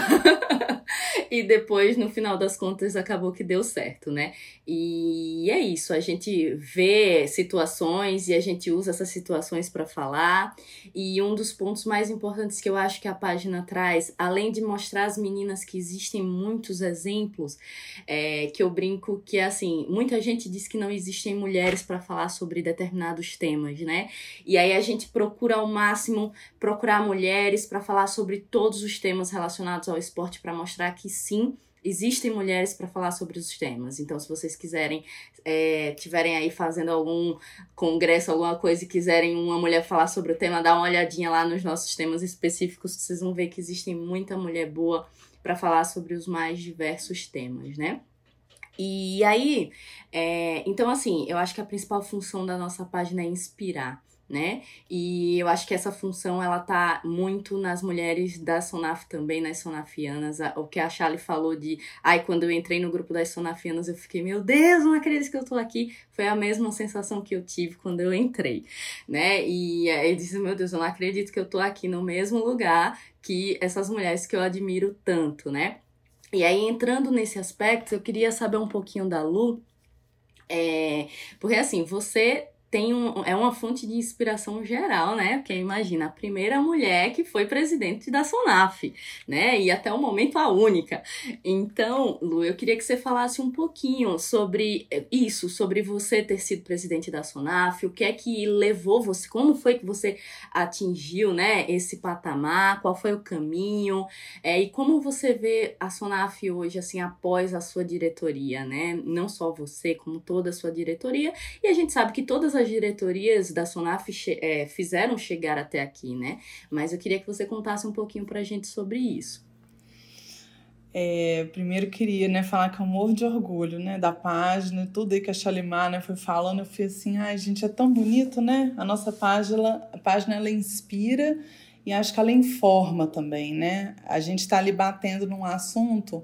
S1: *laughs* e depois, no final das contas, acabou que deu certo, né? E é isso, a gente vê situações e a gente usa essas situações para falar. E um dos pontos mais importantes que eu acho que a página traz, além de mostrar às meninas que existem muitos exemplos, é, que eu brinco que, assim, muita gente diz que não existem mulheres para falar sobre determinados temas, né? E aí a gente procura ao máximo procurar mulheres para falar sobre todos os temas relacionados ao esporte para mostrar que sim, existem mulheres para falar sobre os temas. Então, se vocês quiserem, é, tiverem aí fazendo algum congresso, alguma coisa e quiserem uma mulher falar sobre o tema, dá uma olhadinha lá nos nossos temas específicos, vocês vão ver que existem muita mulher boa para falar sobre os mais diversos temas, né? E aí, é, então assim, eu acho que a principal função da nossa página é inspirar né? E eu acho que essa função ela tá muito nas mulheres da Sonaf também, nas sonafianas. O que a Charlie falou de, ai, quando eu entrei no grupo das sonafianas, eu fiquei, meu Deus, não acredito que eu tô aqui. Foi a mesma sensação que eu tive quando eu entrei, né? E eu disse, meu Deus, eu não acredito que eu tô aqui no mesmo lugar que essas mulheres que eu admiro tanto, né? E aí, entrando nesse aspecto, eu queria saber um pouquinho da Lu, é, porque assim, você tem um, é uma fonte de inspiração geral, né? Porque imagina, a primeira mulher que foi presidente da SONAF, né? E até o momento a única. Então, Lu, eu queria que você falasse um pouquinho sobre isso, sobre você ter sido presidente da SONAF, o que é que levou você, como foi que você atingiu, né, esse patamar, qual foi o caminho, é, e como você vê a SONAF hoje, assim, após a sua diretoria, né? Não só você, como toda a sua diretoria, e a gente sabe que todas as as diretorias da Sonaf é, fizeram chegar até aqui, né? Mas eu queria que você contasse um pouquinho para a gente sobre isso.
S2: É, primeiro queria né, falar com amor de orgulho né, da página, tudo aí que a Shalimar né, foi falando, eu fui assim, ai gente, é tão bonito, né? A nossa página, a página ela inspira e acho que ela informa também, né? A gente está ali batendo num assunto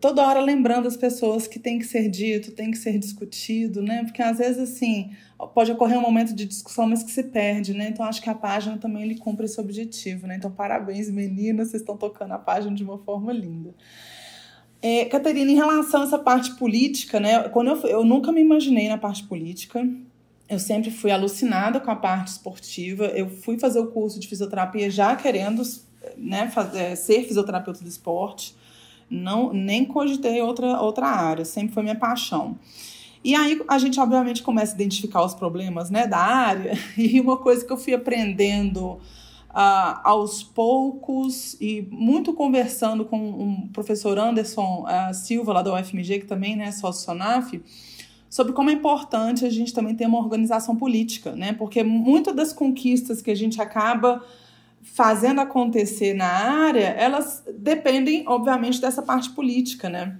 S2: toda hora lembrando as pessoas que tem que ser dito, tem que ser discutido, né? Porque às vezes assim pode ocorrer um momento de discussão, mas que se perde, né? Então acho que a página também ele cumpre esse objetivo, né? Então parabéns meninas, vocês estão tocando a página de uma forma linda. É, Catarina, em relação a essa parte política, né? Quando eu, eu nunca me imaginei na parte política. Eu sempre fui alucinada com a parte esportiva. Eu fui fazer o curso de fisioterapia já querendo né, fazer, ser fisioterapeuta do esporte não nem cogitei outra, outra área, sempre foi minha paixão. E aí a gente obviamente começa a identificar os problemas né, da área, *laughs* e uma coisa que eu fui aprendendo uh, aos poucos e muito conversando com um professor Anderson uh, Silva, lá da UFMG, que também né, sócio Sonaf, sobre como é importante a gente também ter uma organização política, né? Porque muitas das conquistas que a gente acaba fazendo acontecer na área, elas dependem, obviamente, dessa parte política, né?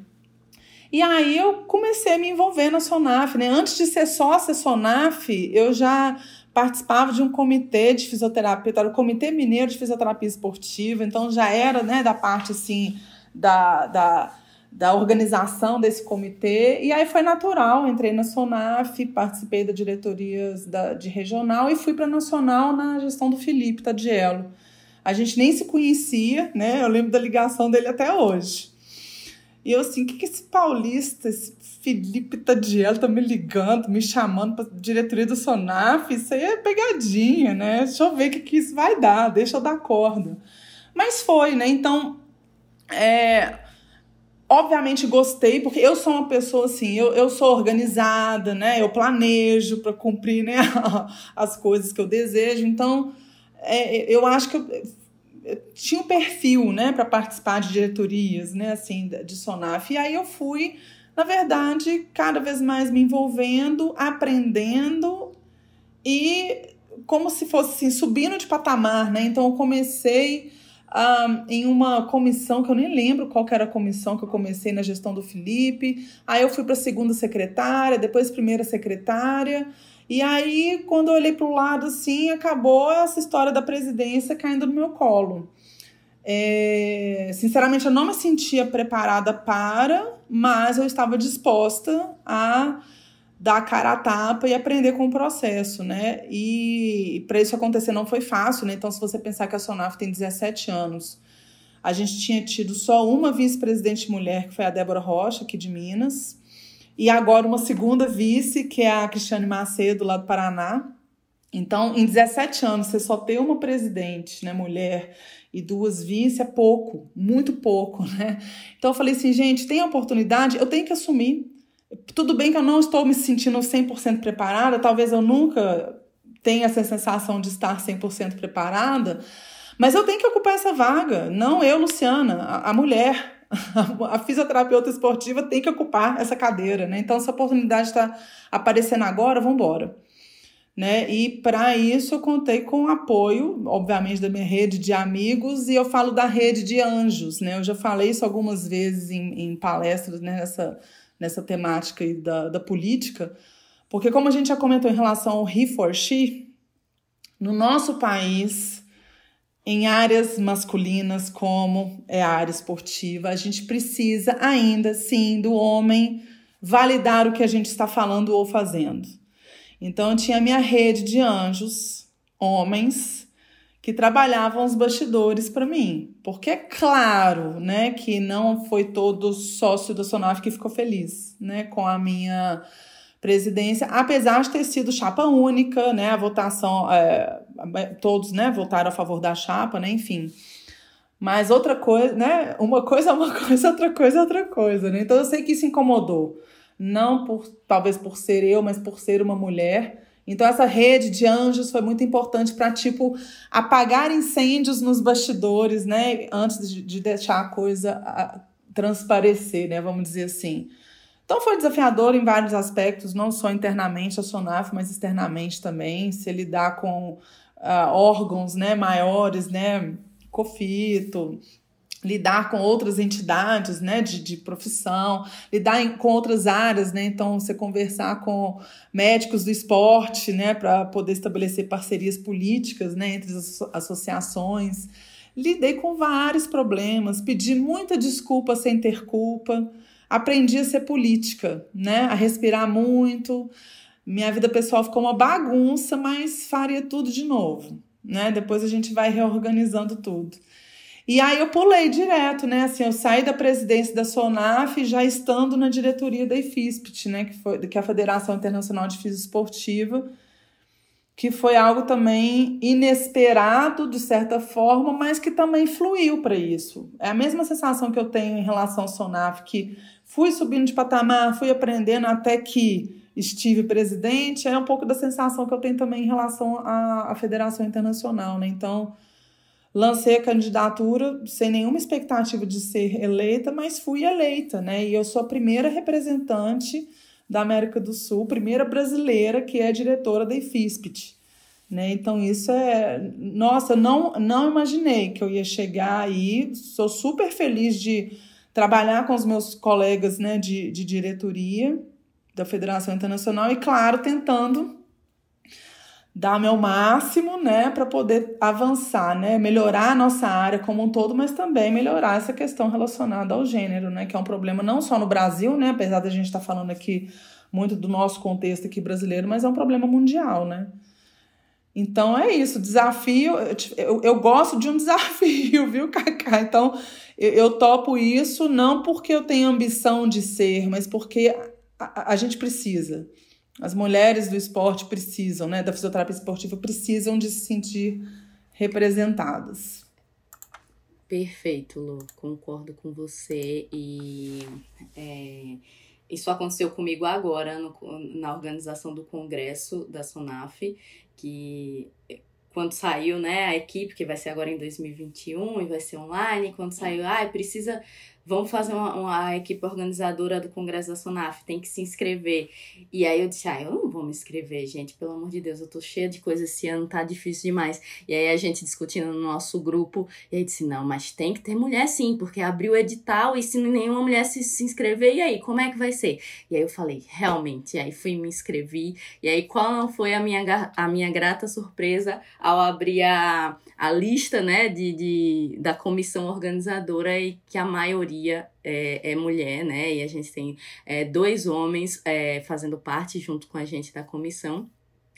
S2: E aí eu comecei a me envolver na Sonaf, né? Antes de ser sócia Sonaf, eu já participava de um comitê de fisioterapia, era o Comitê Mineiro de Fisioterapia Esportiva, então já era, né, da parte, assim, da, da, da organização desse comitê, e aí foi natural, entrei na Sonaf, participei da diretoria da, de regional e fui para nacional na gestão do Felipe Tadiello. A gente nem se conhecia, né, eu lembro da ligação dele até hoje. E eu assim, o que, que esse paulista, esse Felipe Tadiel tá me ligando, me chamando para diretoria do Sonaf? Isso aí é pegadinha, né? Deixa eu ver o que, que isso vai dar, deixa eu dar corda. Mas foi, né? Então, é, obviamente gostei, porque eu sou uma pessoa assim, eu, eu sou organizada, né? Eu planejo para cumprir né, *laughs* as coisas que eu desejo. Então, é, eu acho que eu tinha um perfil, né, para participar de diretorias, né, assim, de Sonaf. E aí eu fui, na verdade, cada vez mais me envolvendo, aprendendo e como se fosse assim, subindo de patamar, né? Então eu comecei em uma comissão que eu nem lembro qual era a comissão que eu comecei na gestão do Felipe. Aí eu fui para segunda secretária, depois primeira secretária. E aí, quando eu olhei para o lado assim, acabou essa história da presidência caindo no meu colo. É, sinceramente, eu não me sentia preparada para, mas eu estava disposta a dar a cara a tapa e aprender com o processo, né? E para isso acontecer não foi fácil, né? Então, se você pensar que a Sonaf tem 17 anos, a gente tinha tido só uma vice-presidente mulher, que foi a Débora Rocha, aqui de Minas, e agora uma segunda vice, que é a Cristiane Macedo, lá do Paraná. Então, em 17 anos, você só ter uma presidente, né, mulher, e duas vice é pouco, muito pouco, *laughs* né? Então eu falei assim, gente, tem oportunidade, eu tenho que assumir. Tudo bem que eu não estou me sentindo 100% preparada, talvez eu nunca tenha essa sensação de estar 100% preparada, mas eu tenho que ocupar essa vaga, não eu, Luciana, a, a mulher, *laughs* a fisioterapeuta esportiva tem que ocupar essa cadeira, né? Então, essa oportunidade está aparecendo agora, vamos embora. Né? E para isso eu contei com o apoio, obviamente, da minha rede de amigos, e eu falo da rede de anjos, né? Eu já falei isso algumas vezes em, em palestras né? nessa, nessa temática da, da política, porque como a gente já comentou em relação ao He for She, no nosso país, em áreas masculinas, como é a área esportiva, a gente precisa ainda, sim, do homem validar o que a gente está falando ou fazendo. Então, eu tinha minha rede de anjos, homens, que trabalhavam os bastidores para mim. Porque é claro, né, que não foi todo sócio da Sonaf que ficou feliz, né, com a minha presidência, apesar de ter sido chapa única, né? A votação, é, todos, né, votaram a favor da chapa, né? Enfim. Mas outra coisa, né? Uma coisa é uma *laughs* coisa, outra coisa é outra coisa, né? Então eu sei que isso incomodou. Não por talvez por ser eu, mas por ser uma mulher. Então essa rede de anjos foi muito importante para tipo apagar incêndios nos bastidores, né? Antes de, de deixar a coisa transparecer, né? Vamos dizer assim. Então foi desafiador em vários aspectos, não só internamente a Sonaf, mas externamente também, se lidar com uh, órgãos né, maiores, né, COFITO, lidar com outras entidades né, de, de profissão, lidar em, com outras áreas, né? Então, você conversar com médicos do esporte, né, para poder estabelecer parcerias políticas né, entre as associações. Lidei com vários problemas, pedi muita desculpa sem ter culpa aprendi a ser política, né? A respirar muito. Minha vida pessoal ficou uma bagunça, mas faria tudo de novo, né? Depois a gente vai reorganizando tudo. E aí eu pulei direto, né? Assim, eu saí da presidência da SONAF já estando na diretoria da IFISPT, né? Que, foi, que é a Federação Internacional de Física Esportiva, que foi algo também inesperado, de certa forma, mas que também fluiu para isso. É a mesma sensação que eu tenho em relação ao SONAF, que fui subindo de patamar, fui aprendendo até que estive presidente, é um pouco da sensação que eu tenho também em relação à, à Federação Internacional, né? Então, lancei a candidatura sem nenhuma expectativa de ser eleita, mas fui eleita, né? E eu sou a primeira representante da América do Sul, primeira brasileira que é diretora da IFISPT. Né? Então, isso é. Nossa, não, não imaginei que eu ia chegar aí. Sou super feliz de trabalhar com os meus colegas né, de, de diretoria da Federação Internacional e, claro, tentando dar meu máximo, né, para poder avançar, né, melhorar a nossa área como um todo, mas também melhorar essa questão relacionada ao gênero, né, que é um problema não só no Brasil, né, apesar da gente estar tá falando aqui muito do nosso contexto aqui brasileiro, mas é um problema mundial, né. Então é isso, desafio. Eu, eu gosto de um *laughs* desafio, viu, Cacá? Então eu, eu topo isso não porque eu tenho ambição de ser, mas porque a, a gente precisa. As mulheres do esporte precisam, né, da fisioterapia esportiva, precisam de se sentir representadas.
S1: Perfeito, Lu. Concordo com você. E é, isso aconteceu comigo agora no, na organização do congresso da SONAF, que quando saiu, né, a equipe, que vai ser agora em 2021 e vai ser online, quando saiu, ah, precisa vamos fazer uma, uma a equipe organizadora do Congresso da Sonaf, tem que se inscrever. E aí eu disse, ah, eu não vou me inscrever, gente, pelo amor de Deus, eu tô cheia de coisa esse ano, tá difícil demais. E aí a gente discutindo no nosso grupo, e aí disse, não, mas tem que ter mulher sim, porque abriu o edital e se nenhuma mulher se, se inscrever, e aí, como é que vai ser? E aí eu falei, realmente, e aí fui me inscrevi, e aí qual foi a minha, a minha grata surpresa ao abrir a, a lista, né, de, de, da comissão organizadora e que a maioria maioria é, é mulher, né? E a gente tem é, dois homens é, fazendo parte junto com a gente da comissão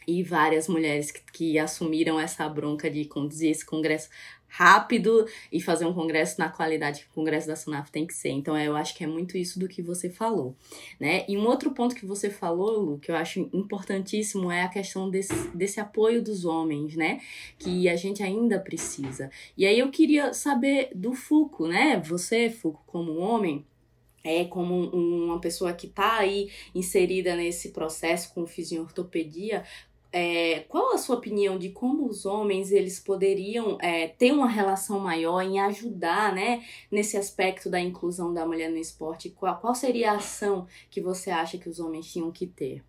S1: e várias mulheres que, que assumiram essa bronca de conduzir esse congresso rápido e fazer um congresso na qualidade que o congresso da Sunaf tem que ser. Então, eu acho que é muito isso do que você falou, né? E um outro ponto que você falou, Lu, que eu acho importantíssimo é a questão desse, desse apoio dos homens, né? Que a gente ainda precisa. E aí eu queria saber do Fuco, né? Você, Fuco, como homem, é como uma pessoa que está aí inserida nesse processo com fisiortopedia, é, qual a sua opinião de como os homens eles poderiam é, ter uma relação maior em ajudar né, nesse aspecto da inclusão da mulher no esporte? Qual, qual seria a ação que você acha que os homens tinham que ter?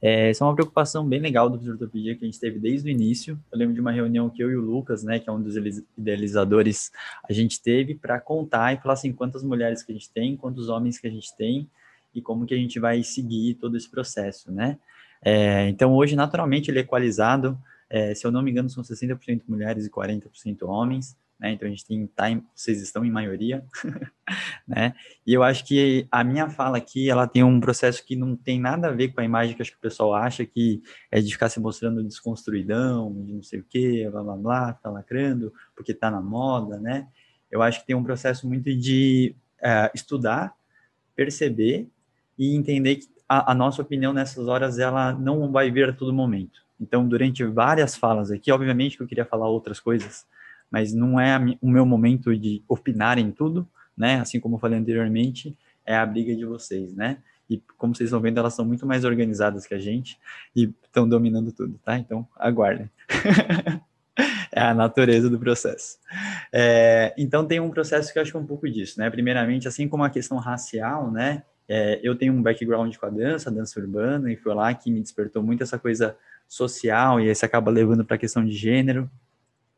S4: É, essa é uma preocupação bem legal do Fisioterapia que a gente teve desde o início. Eu lembro de uma reunião que eu e o Lucas, né, que é um dos idealizadores, a gente teve para contar e falar assim quantas mulheres que a gente tem, quantos homens que a gente tem, e como que a gente vai seguir todo esse processo, né? É, então, hoje, naturalmente, ele é equalizado, é, se eu não me engano, são 60% mulheres e 40% homens, né? Então, a gente tem, tá em, vocês estão em maioria, *laughs* né? E eu acho que a minha fala aqui, ela tem um processo que não tem nada a ver com a imagem que acho que o pessoal acha que é de ficar se mostrando desconstruidão, de não sei o quê, blá, blá, blá, tá lacrando, porque tá na moda, né? Eu acho que tem um processo muito de uh, estudar, perceber e entender que a, a, nossa opinião nessas horas ela não vai vir a todo momento. Então, durante várias falas aqui, obviamente que eu queria falar outras coisas, mas não é o meu momento de opinar em tudo, né? Assim como eu falei anteriormente, é a briga de vocês, né? E como vocês estão vendo, elas são muito mais organizadas que a gente e estão dominando tudo, tá? Então, aguardem. *laughs* é a natureza do processo. É, então, tem um processo que eu acho que é um pouco disso, né? Primeiramente, assim como a questão racial, né? É, eu tenho um background com a dança, dança urbana, e foi lá que me despertou muito essa coisa social, e aí você acaba levando para a questão de gênero,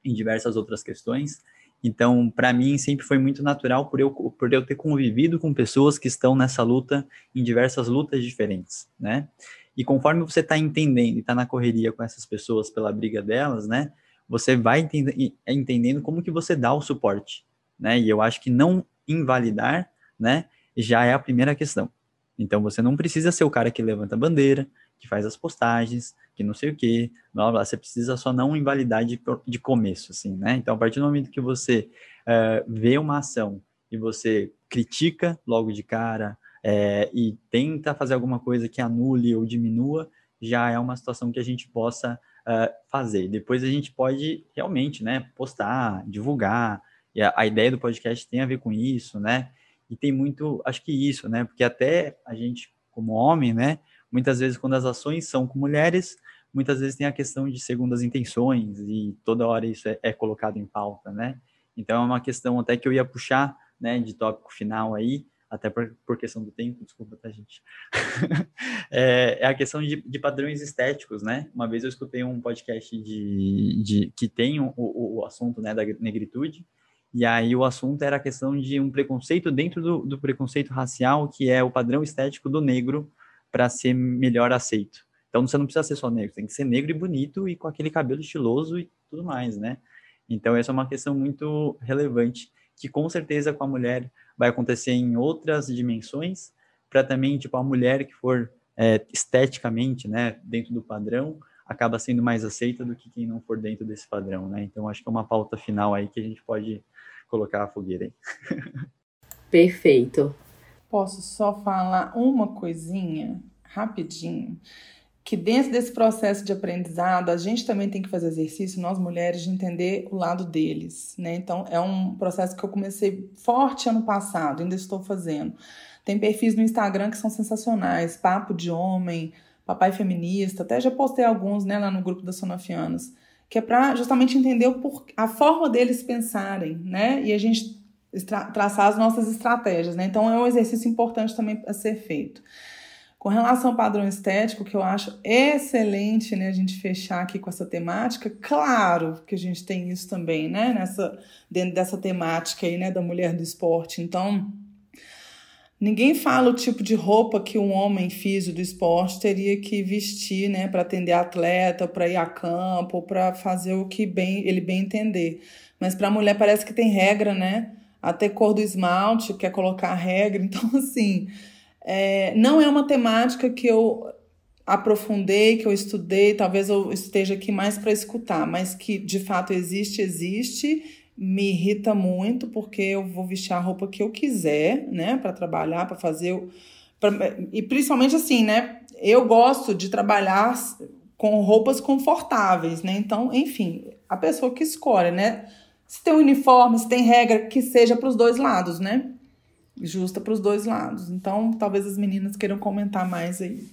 S4: em diversas outras questões. Então, para mim, sempre foi muito natural por eu, por eu ter convivido com pessoas que estão nessa luta, em diversas lutas diferentes, né? E conforme você está entendendo e está na correria com essas pessoas pela briga delas, né? Você vai entend entendendo como que você dá o suporte, né? E eu acho que não invalidar, né? Já é a primeira questão. Então você não precisa ser o cara que levanta a bandeira, que faz as postagens, que não sei o quê, blá, blá, você precisa só não invalidar de, de começo, assim, né? Então, a partir do momento que você uh, vê uma ação e você critica logo de cara é, e tenta fazer alguma coisa que anule ou diminua, já é uma situação que a gente possa uh, fazer. Depois a gente pode realmente, né, postar, divulgar, e a, a ideia do podcast tem a ver com isso, né? E tem muito, acho que isso, né? Porque até a gente, como homem, né? Muitas vezes, quando as ações são com mulheres, muitas vezes tem a questão de segundas intenções e toda hora isso é, é colocado em pauta, né? Então é uma questão até que eu ia puxar, né, de tópico final aí, até por, por questão do tempo, desculpa, tá, gente? *laughs* é, é, a questão de, de, padrões estéticos, né? Uma vez eu escutei um podcast de, de que tem o, o, o, assunto né, da negritude, e aí o assunto era a questão de um preconceito dentro do, do preconceito racial, que é o padrão estético do negro para ser melhor aceito. Então você não precisa ser só negro, tem que ser negro e bonito e com aquele cabelo estiloso e tudo mais, né? Então essa é uma questão muito relevante que com certeza com a mulher vai acontecer em outras dimensões, para também, tipo, a mulher que for é, esteticamente, né, dentro do padrão, acaba sendo mais aceita do que quem não for dentro desse padrão, né? Então, acho que é uma pauta final aí que a gente pode colocar a fogueira aí. *laughs*
S1: Perfeito.
S2: Posso só falar uma coisinha, rapidinho? que dentro desse processo de aprendizado, a gente também tem que fazer exercício, nós mulheres, de entender o lado deles, né? Então, é um processo que eu comecei forte ano passado, ainda estou fazendo. Tem perfis no Instagram que são sensacionais, Papo de Homem, Papai Feminista, até já postei alguns, né, lá no grupo das Sonofianas, que é para justamente entender por, a forma deles pensarem, né? E a gente traçar as nossas estratégias, né? Então, é um exercício importante também a ser feito. Com relação ao padrão estético, que eu acho excelente né, a gente fechar aqui com essa temática, claro que a gente tem isso também, né? Nessa, dentro dessa temática aí, né, da mulher do esporte. Então, ninguém fala o tipo de roupa que um homem físico do esporte teria que vestir, né, para atender atleta, para ir a campo, para fazer o que bem ele bem entender. Mas para a mulher parece que tem regra, né? Até cor do esmalte quer colocar regra. *laughs* Então, assim, é, não é uma temática que eu aprofundei, que eu estudei, talvez eu esteja aqui mais para escutar, mas que de fato existe, existe, me irrita muito, porque eu vou vestir a roupa que eu quiser, né, para trabalhar, para fazer. Pra, e principalmente assim, né, eu gosto de trabalhar com roupas confortáveis, né, então, enfim, a pessoa que escolhe, né, se tem uniforme, se tem regra, que seja para os dois lados, né justa para os dois lados. Então, talvez as meninas queiram comentar mais aí.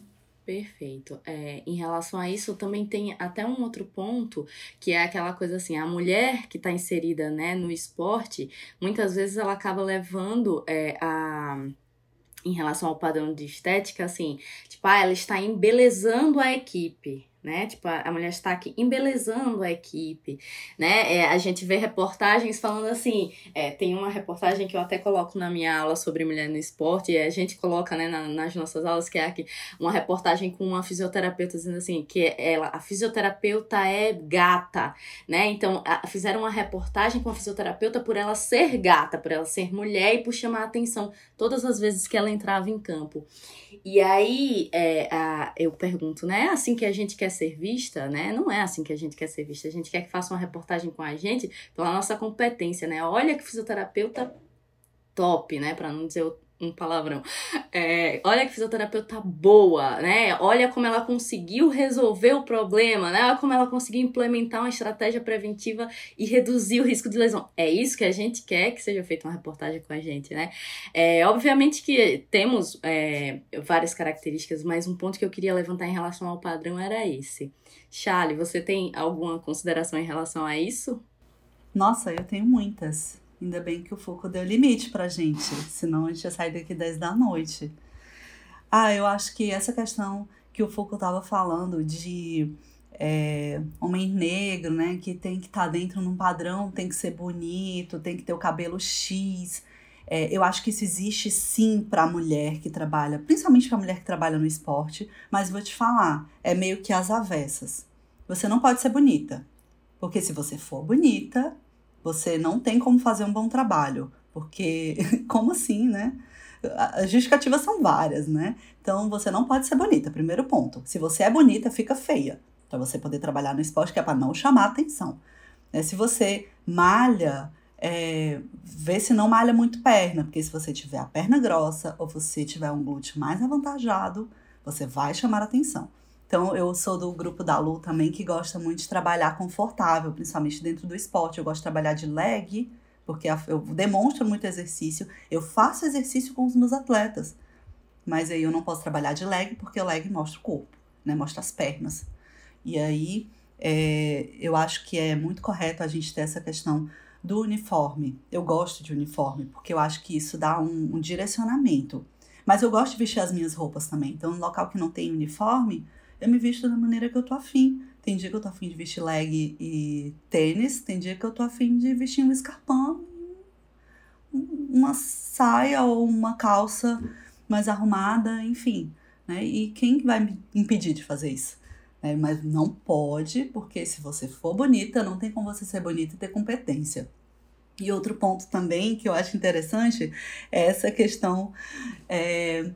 S1: Perfeito. É, em relação a isso, também tem até um outro ponto, que é aquela coisa assim, a mulher que está inserida né, no esporte, muitas vezes ela acaba levando é, a em relação ao padrão de estética, assim, tipo, ah, ela está embelezando a equipe, né? Tipo, a, mulher está aqui embelezando a equipe, né? É, a gente vê reportagens falando assim, é, tem uma reportagem que eu até coloco na minha aula sobre mulher no esporte, e a gente coloca, né, na, nas nossas aulas, que é aqui, uma reportagem com uma fisioterapeuta dizendo assim, que ela, a fisioterapeuta é gata, né? Então, a, fizeram uma reportagem com a fisioterapeuta por ela ser gata, por ela ser mulher e por chamar a atenção todas as vezes que ela entrava em campo. E aí, é, a, eu pergunto, né? É assim que a gente quer ser vista, né? Não é assim que a gente quer ser vista. A gente quer que faça uma reportagem com a gente pela nossa competência, né? Olha que fisioterapeuta top, né? Para não dizer um palavrão. É, olha que fisioterapeuta boa, né? Olha como ela conseguiu resolver o problema, né? Olha como ela conseguiu implementar uma estratégia preventiva e reduzir o risco de lesão. É isso que a gente quer que seja feita uma reportagem com a gente, né? É, obviamente que temos é, várias características, mas um ponto que eu queria levantar em relação ao padrão era esse. Charlie, você tem alguma consideração em relação a isso?
S3: Nossa, eu tenho muitas. Ainda bem que o Foucault deu limite pra gente, senão a gente ia sair daqui 10 da noite. Ah, eu acho que essa questão que o Foucault estava falando de é, homem negro, né, que tem que estar tá dentro num padrão, tem que ser bonito, tem que ter o cabelo X. É, eu acho que isso existe sim para a mulher que trabalha, principalmente para a mulher que trabalha no esporte, mas vou te falar, é meio que as avessas. Você não pode ser bonita, porque se você for bonita, você não tem como fazer um bom trabalho, porque *laughs* como assim, né? As justificativas são várias, né? Então você não pode ser bonita, primeiro ponto. Se você é bonita, fica feia, para você poder trabalhar no esporte, que é para não chamar atenção. É, se você malha, é, vê se não malha muito perna, porque se você tiver a perna grossa ou você tiver um glúteo mais avantajado, você vai chamar atenção. Então, eu sou do grupo da Lu também, que gosta muito de trabalhar confortável, principalmente dentro do esporte. Eu gosto de trabalhar de leg, porque eu demonstro muito exercício. Eu faço exercício com os meus atletas. Mas aí eu não posso trabalhar de leg, porque o leg mostra o corpo, né? Mostra as pernas. E aí, é, eu acho que é muito correto a gente ter essa questão do uniforme. Eu gosto de uniforme, porque eu acho que isso dá um, um direcionamento. Mas eu gosto de vestir as minhas roupas também. Então, no local que não tem uniforme, eu me visto da maneira que eu tô afim. Tem dia que eu tô afim de vestir leg e tênis, tem dia que eu tô afim de vestir um escarpão, uma saia ou uma calça mais arrumada, enfim. Né? E quem vai me impedir de fazer isso? É, mas não pode, porque se você for bonita, não tem como você ser bonita e ter competência. E outro ponto também que eu acho interessante é essa questão é,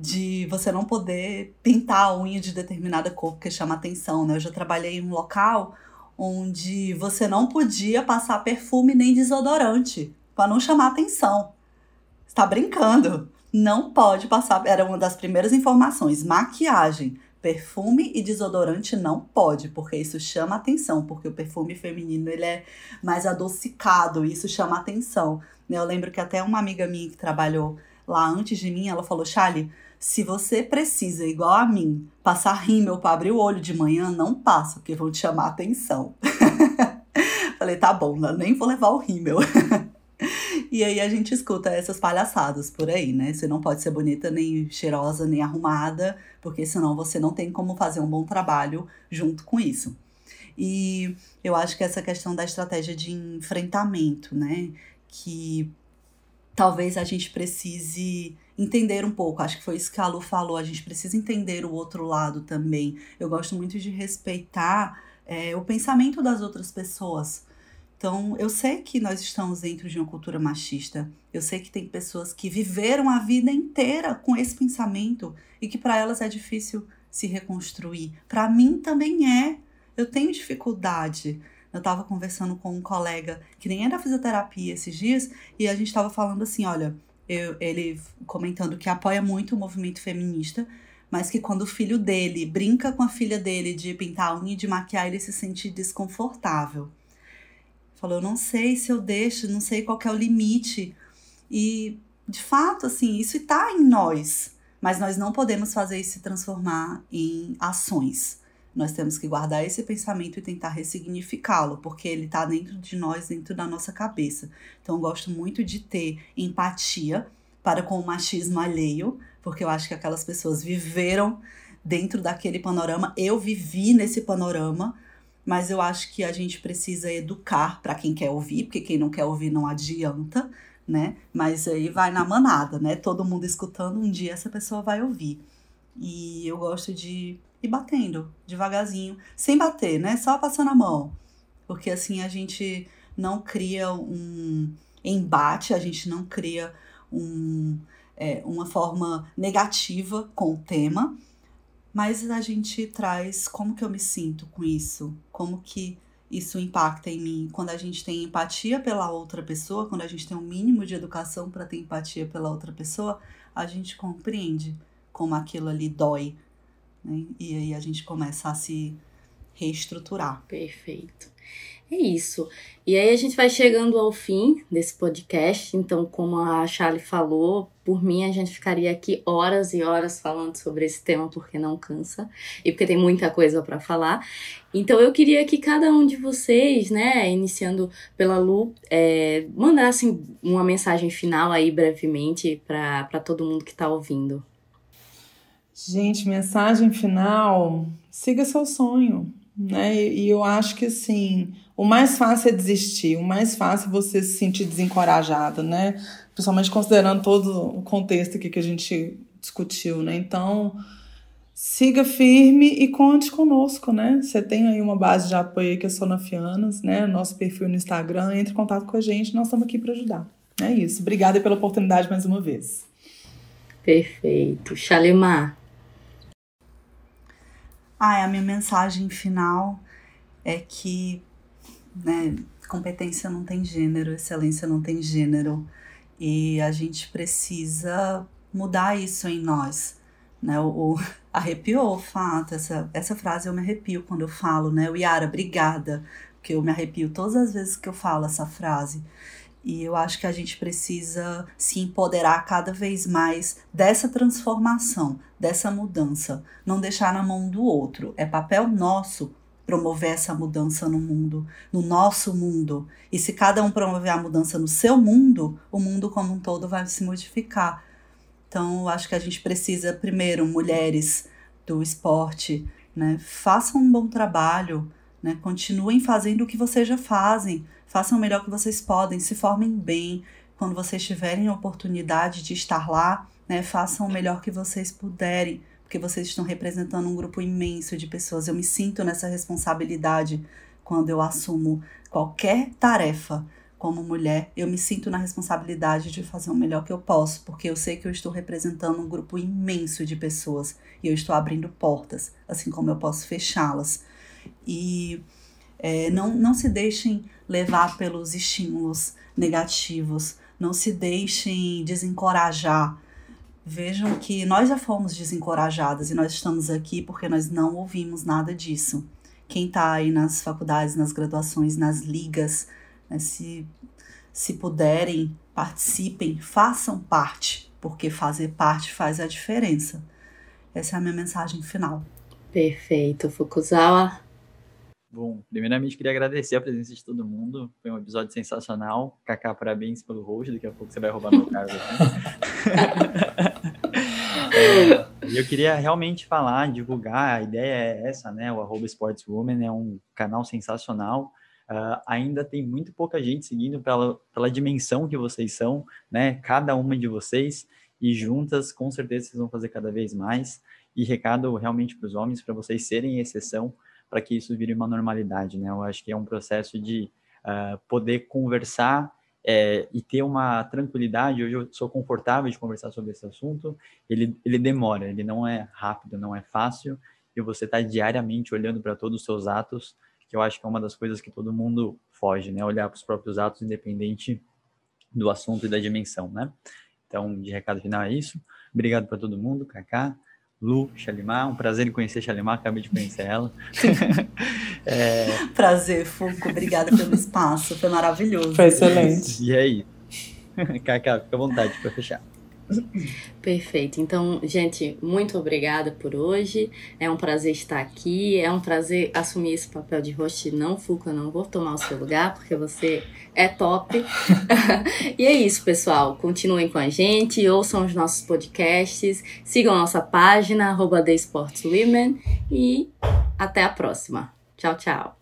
S3: de você não poder pintar a unha de determinada cor porque chama atenção, né? Eu já trabalhei em um local onde você não podia passar perfume nem desodorante para não chamar atenção. Está brincando? Não pode passar, era uma das primeiras informações, maquiagem perfume e desodorante não pode, porque isso chama atenção, porque o perfume feminino ele é mais adocicado, e isso chama atenção. Eu lembro que até uma amiga minha que trabalhou lá antes de mim, ela falou, Charlie, se você precisa, igual a mim, passar rímel para abrir o olho de manhã, não passa, porque vão te chamar atenção. *laughs* Falei, tá bom, nem vou levar o rímel. *laughs* E aí a gente escuta essas palhaçadas por aí, né? Você não pode ser bonita, nem cheirosa, nem arrumada, porque senão você não tem como fazer um bom trabalho junto com isso. E eu acho que essa questão da estratégia de enfrentamento, né? Que talvez a gente precise entender um pouco. Acho que foi isso que a Lu falou. A gente precisa entender o outro lado também. Eu gosto muito de respeitar é, o pensamento das outras pessoas. Então, eu sei que nós estamos dentro de uma cultura machista. Eu sei que tem pessoas que viveram a vida inteira com esse pensamento e que para elas é difícil se reconstruir. Para mim também é. Eu tenho dificuldade. Eu estava conversando com um colega que nem era fisioterapia esses dias e a gente estava falando assim, olha, eu, ele comentando que apoia muito o movimento feminista, mas que quando o filho dele brinca com a filha dele de pintar a unha e de maquiar, ele se sente desconfortável. Falou, não sei se eu deixo, não sei qual é o limite. E, de fato, assim, isso está em nós. Mas nós não podemos fazer isso se transformar em ações. Nós temos que guardar esse pensamento e tentar ressignificá-lo, porque ele está dentro de nós, dentro da nossa cabeça. Então, eu gosto muito de ter empatia para com o machismo alheio, porque eu acho que aquelas pessoas viveram dentro daquele panorama. Eu vivi nesse panorama, mas eu acho que a gente precisa educar para quem quer ouvir, porque quem não quer ouvir não adianta, né? Mas aí vai na manada, né? Todo mundo escutando, um dia essa pessoa vai ouvir. E eu gosto de ir batendo devagarzinho, sem bater, né? Só passando a mão. Porque assim a gente não cria um embate, a gente não cria um, é, uma forma negativa com o tema, mas a gente traz como que eu me sinto com isso, como que isso impacta em mim. Quando a gente tem empatia pela outra pessoa, quando a gente tem um mínimo de educação para ter empatia pela outra pessoa, a gente compreende como aquilo ali dói. Né? E aí a gente começa a se reestruturar.
S1: Perfeito. É isso. E aí a gente vai chegando ao fim desse podcast. Então, como a Charlie falou, por mim a gente ficaria aqui horas e horas falando sobre esse tema porque não cansa e porque tem muita coisa para falar. Então, eu queria que cada um de vocês, né, iniciando pela Lu, é, mandassem uma mensagem final aí brevemente para todo mundo que está ouvindo.
S2: Gente, mensagem final: siga seu sonho, né? E eu acho que assim o mais fácil é desistir, o mais fácil é você se sentir desencorajado, né? Principalmente considerando todo o contexto aqui que a gente discutiu, né? Então, siga firme e conte conosco, né? Você tem aí uma base de apoio que é Sonafianas, né? Nosso perfil no Instagram, entre em contato com a gente, nós estamos aqui para ajudar. É isso. Obrigada pela oportunidade mais uma vez.
S1: Perfeito. Shalimar.
S3: Ah, a minha mensagem final é que né? Competência não tem gênero, excelência não tem gênero. E a gente precisa mudar isso em nós. Né? O, o *laughs* arrepiou o fato, essa, essa frase eu me arrepio quando eu falo, né? O Yara, obrigada, porque eu me arrepio todas as vezes que eu falo essa frase. E eu acho que a gente precisa se empoderar cada vez mais dessa transformação, dessa mudança. Não deixar na mão do outro. É papel nosso promover essa mudança no mundo, no nosso mundo. E se cada um promover a mudança no seu mundo, o mundo como um todo vai se modificar. Então, eu acho que a gente precisa, primeiro, mulheres do esporte, né, façam um bom trabalho, né, continuem fazendo o que vocês já fazem, façam o melhor que vocês podem, se formem bem. Quando vocês tiverem a oportunidade de estar lá, né, façam o melhor que vocês puderem porque vocês estão representando um grupo imenso de pessoas. Eu me sinto nessa responsabilidade quando eu assumo qualquer tarefa como mulher. Eu me sinto na responsabilidade de fazer o melhor que eu posso, porque eu sei que eu estou representando um grupo imenso de pessoas e eu estou abrindo portas, assim como eu posso fechá-las. E é, não, não se deixem levar pelos estímulos negativos, não se deixem desencorajar Vejam que nós já fomos desencorajadas e nós estamos aqui porque nós não ouvimos nada disso. Quem está aí nas faculdades, nas graduações, nas ligas, né, se, se puderem, participem, façam parte, porque fazer parte faz a diferença. Essa é a minha mensagem final.
S1: Perfeito, Fukuzawa.
S4: Bom, primeiramente queria agradecer a presença de todo mundo. Foi um episódio sensacional. Kaká, parabéns pelo host. Daqui a pouco você vai roubar meu cargo. *laughs* é, eu queria realmente falar, divulgar. A ideia é essa, né? O arroba Sportswoman é um canal sensacional. Uh, ainda tem muito pouca gente seguindo pela, pela dimensão que vocês são, né? Cada uma de vocês. E juntas, com certeza, vocês vão fazer cada vez mais. E recado realmente para os homens, para vocês serem exceção para que isso vire uma normalidade, né? Eu acho que é um processo de uh, poder conversar é, e ter uma tranquilidade. Hoje eu sou confortável de conversar sobre esse assunto. Ele, ele demora, ele não é rápido, não é fácil. E você está diariamente olhando para todos os seus atos, que eu acho que é uma das coisas que todo mundo foge, né? Olhar para os próprios atos, independente do assunto e da dimensão, né? Então, de recado final é isso. Obrigado para todo mundo, Kaká. Lu Shalimar, um prazer em conhecer Shalimar, acabei de conhecer ela. *laughs*
S3: é... Prazer, Fuco, obrigada pelo espaço, foi maravilhoso.
S2: Foi excelente.
S4: E aí? *laughs* Cacá, fica à vontade para fechar.
S1: Perfeito. Então, gente, muito obrigada por hoje. É um prazer estar aqui. É um prazer assumir esse papel de host. Não, Fuca, não vou tomar o seu lugar, porque você é top. *laughs* e é isso, pessoal. Continuem com a gente, ouçam os nossos podcasts, sigam nossa página, arroba The Sports Women, e até a próxima. Tchau, tchau.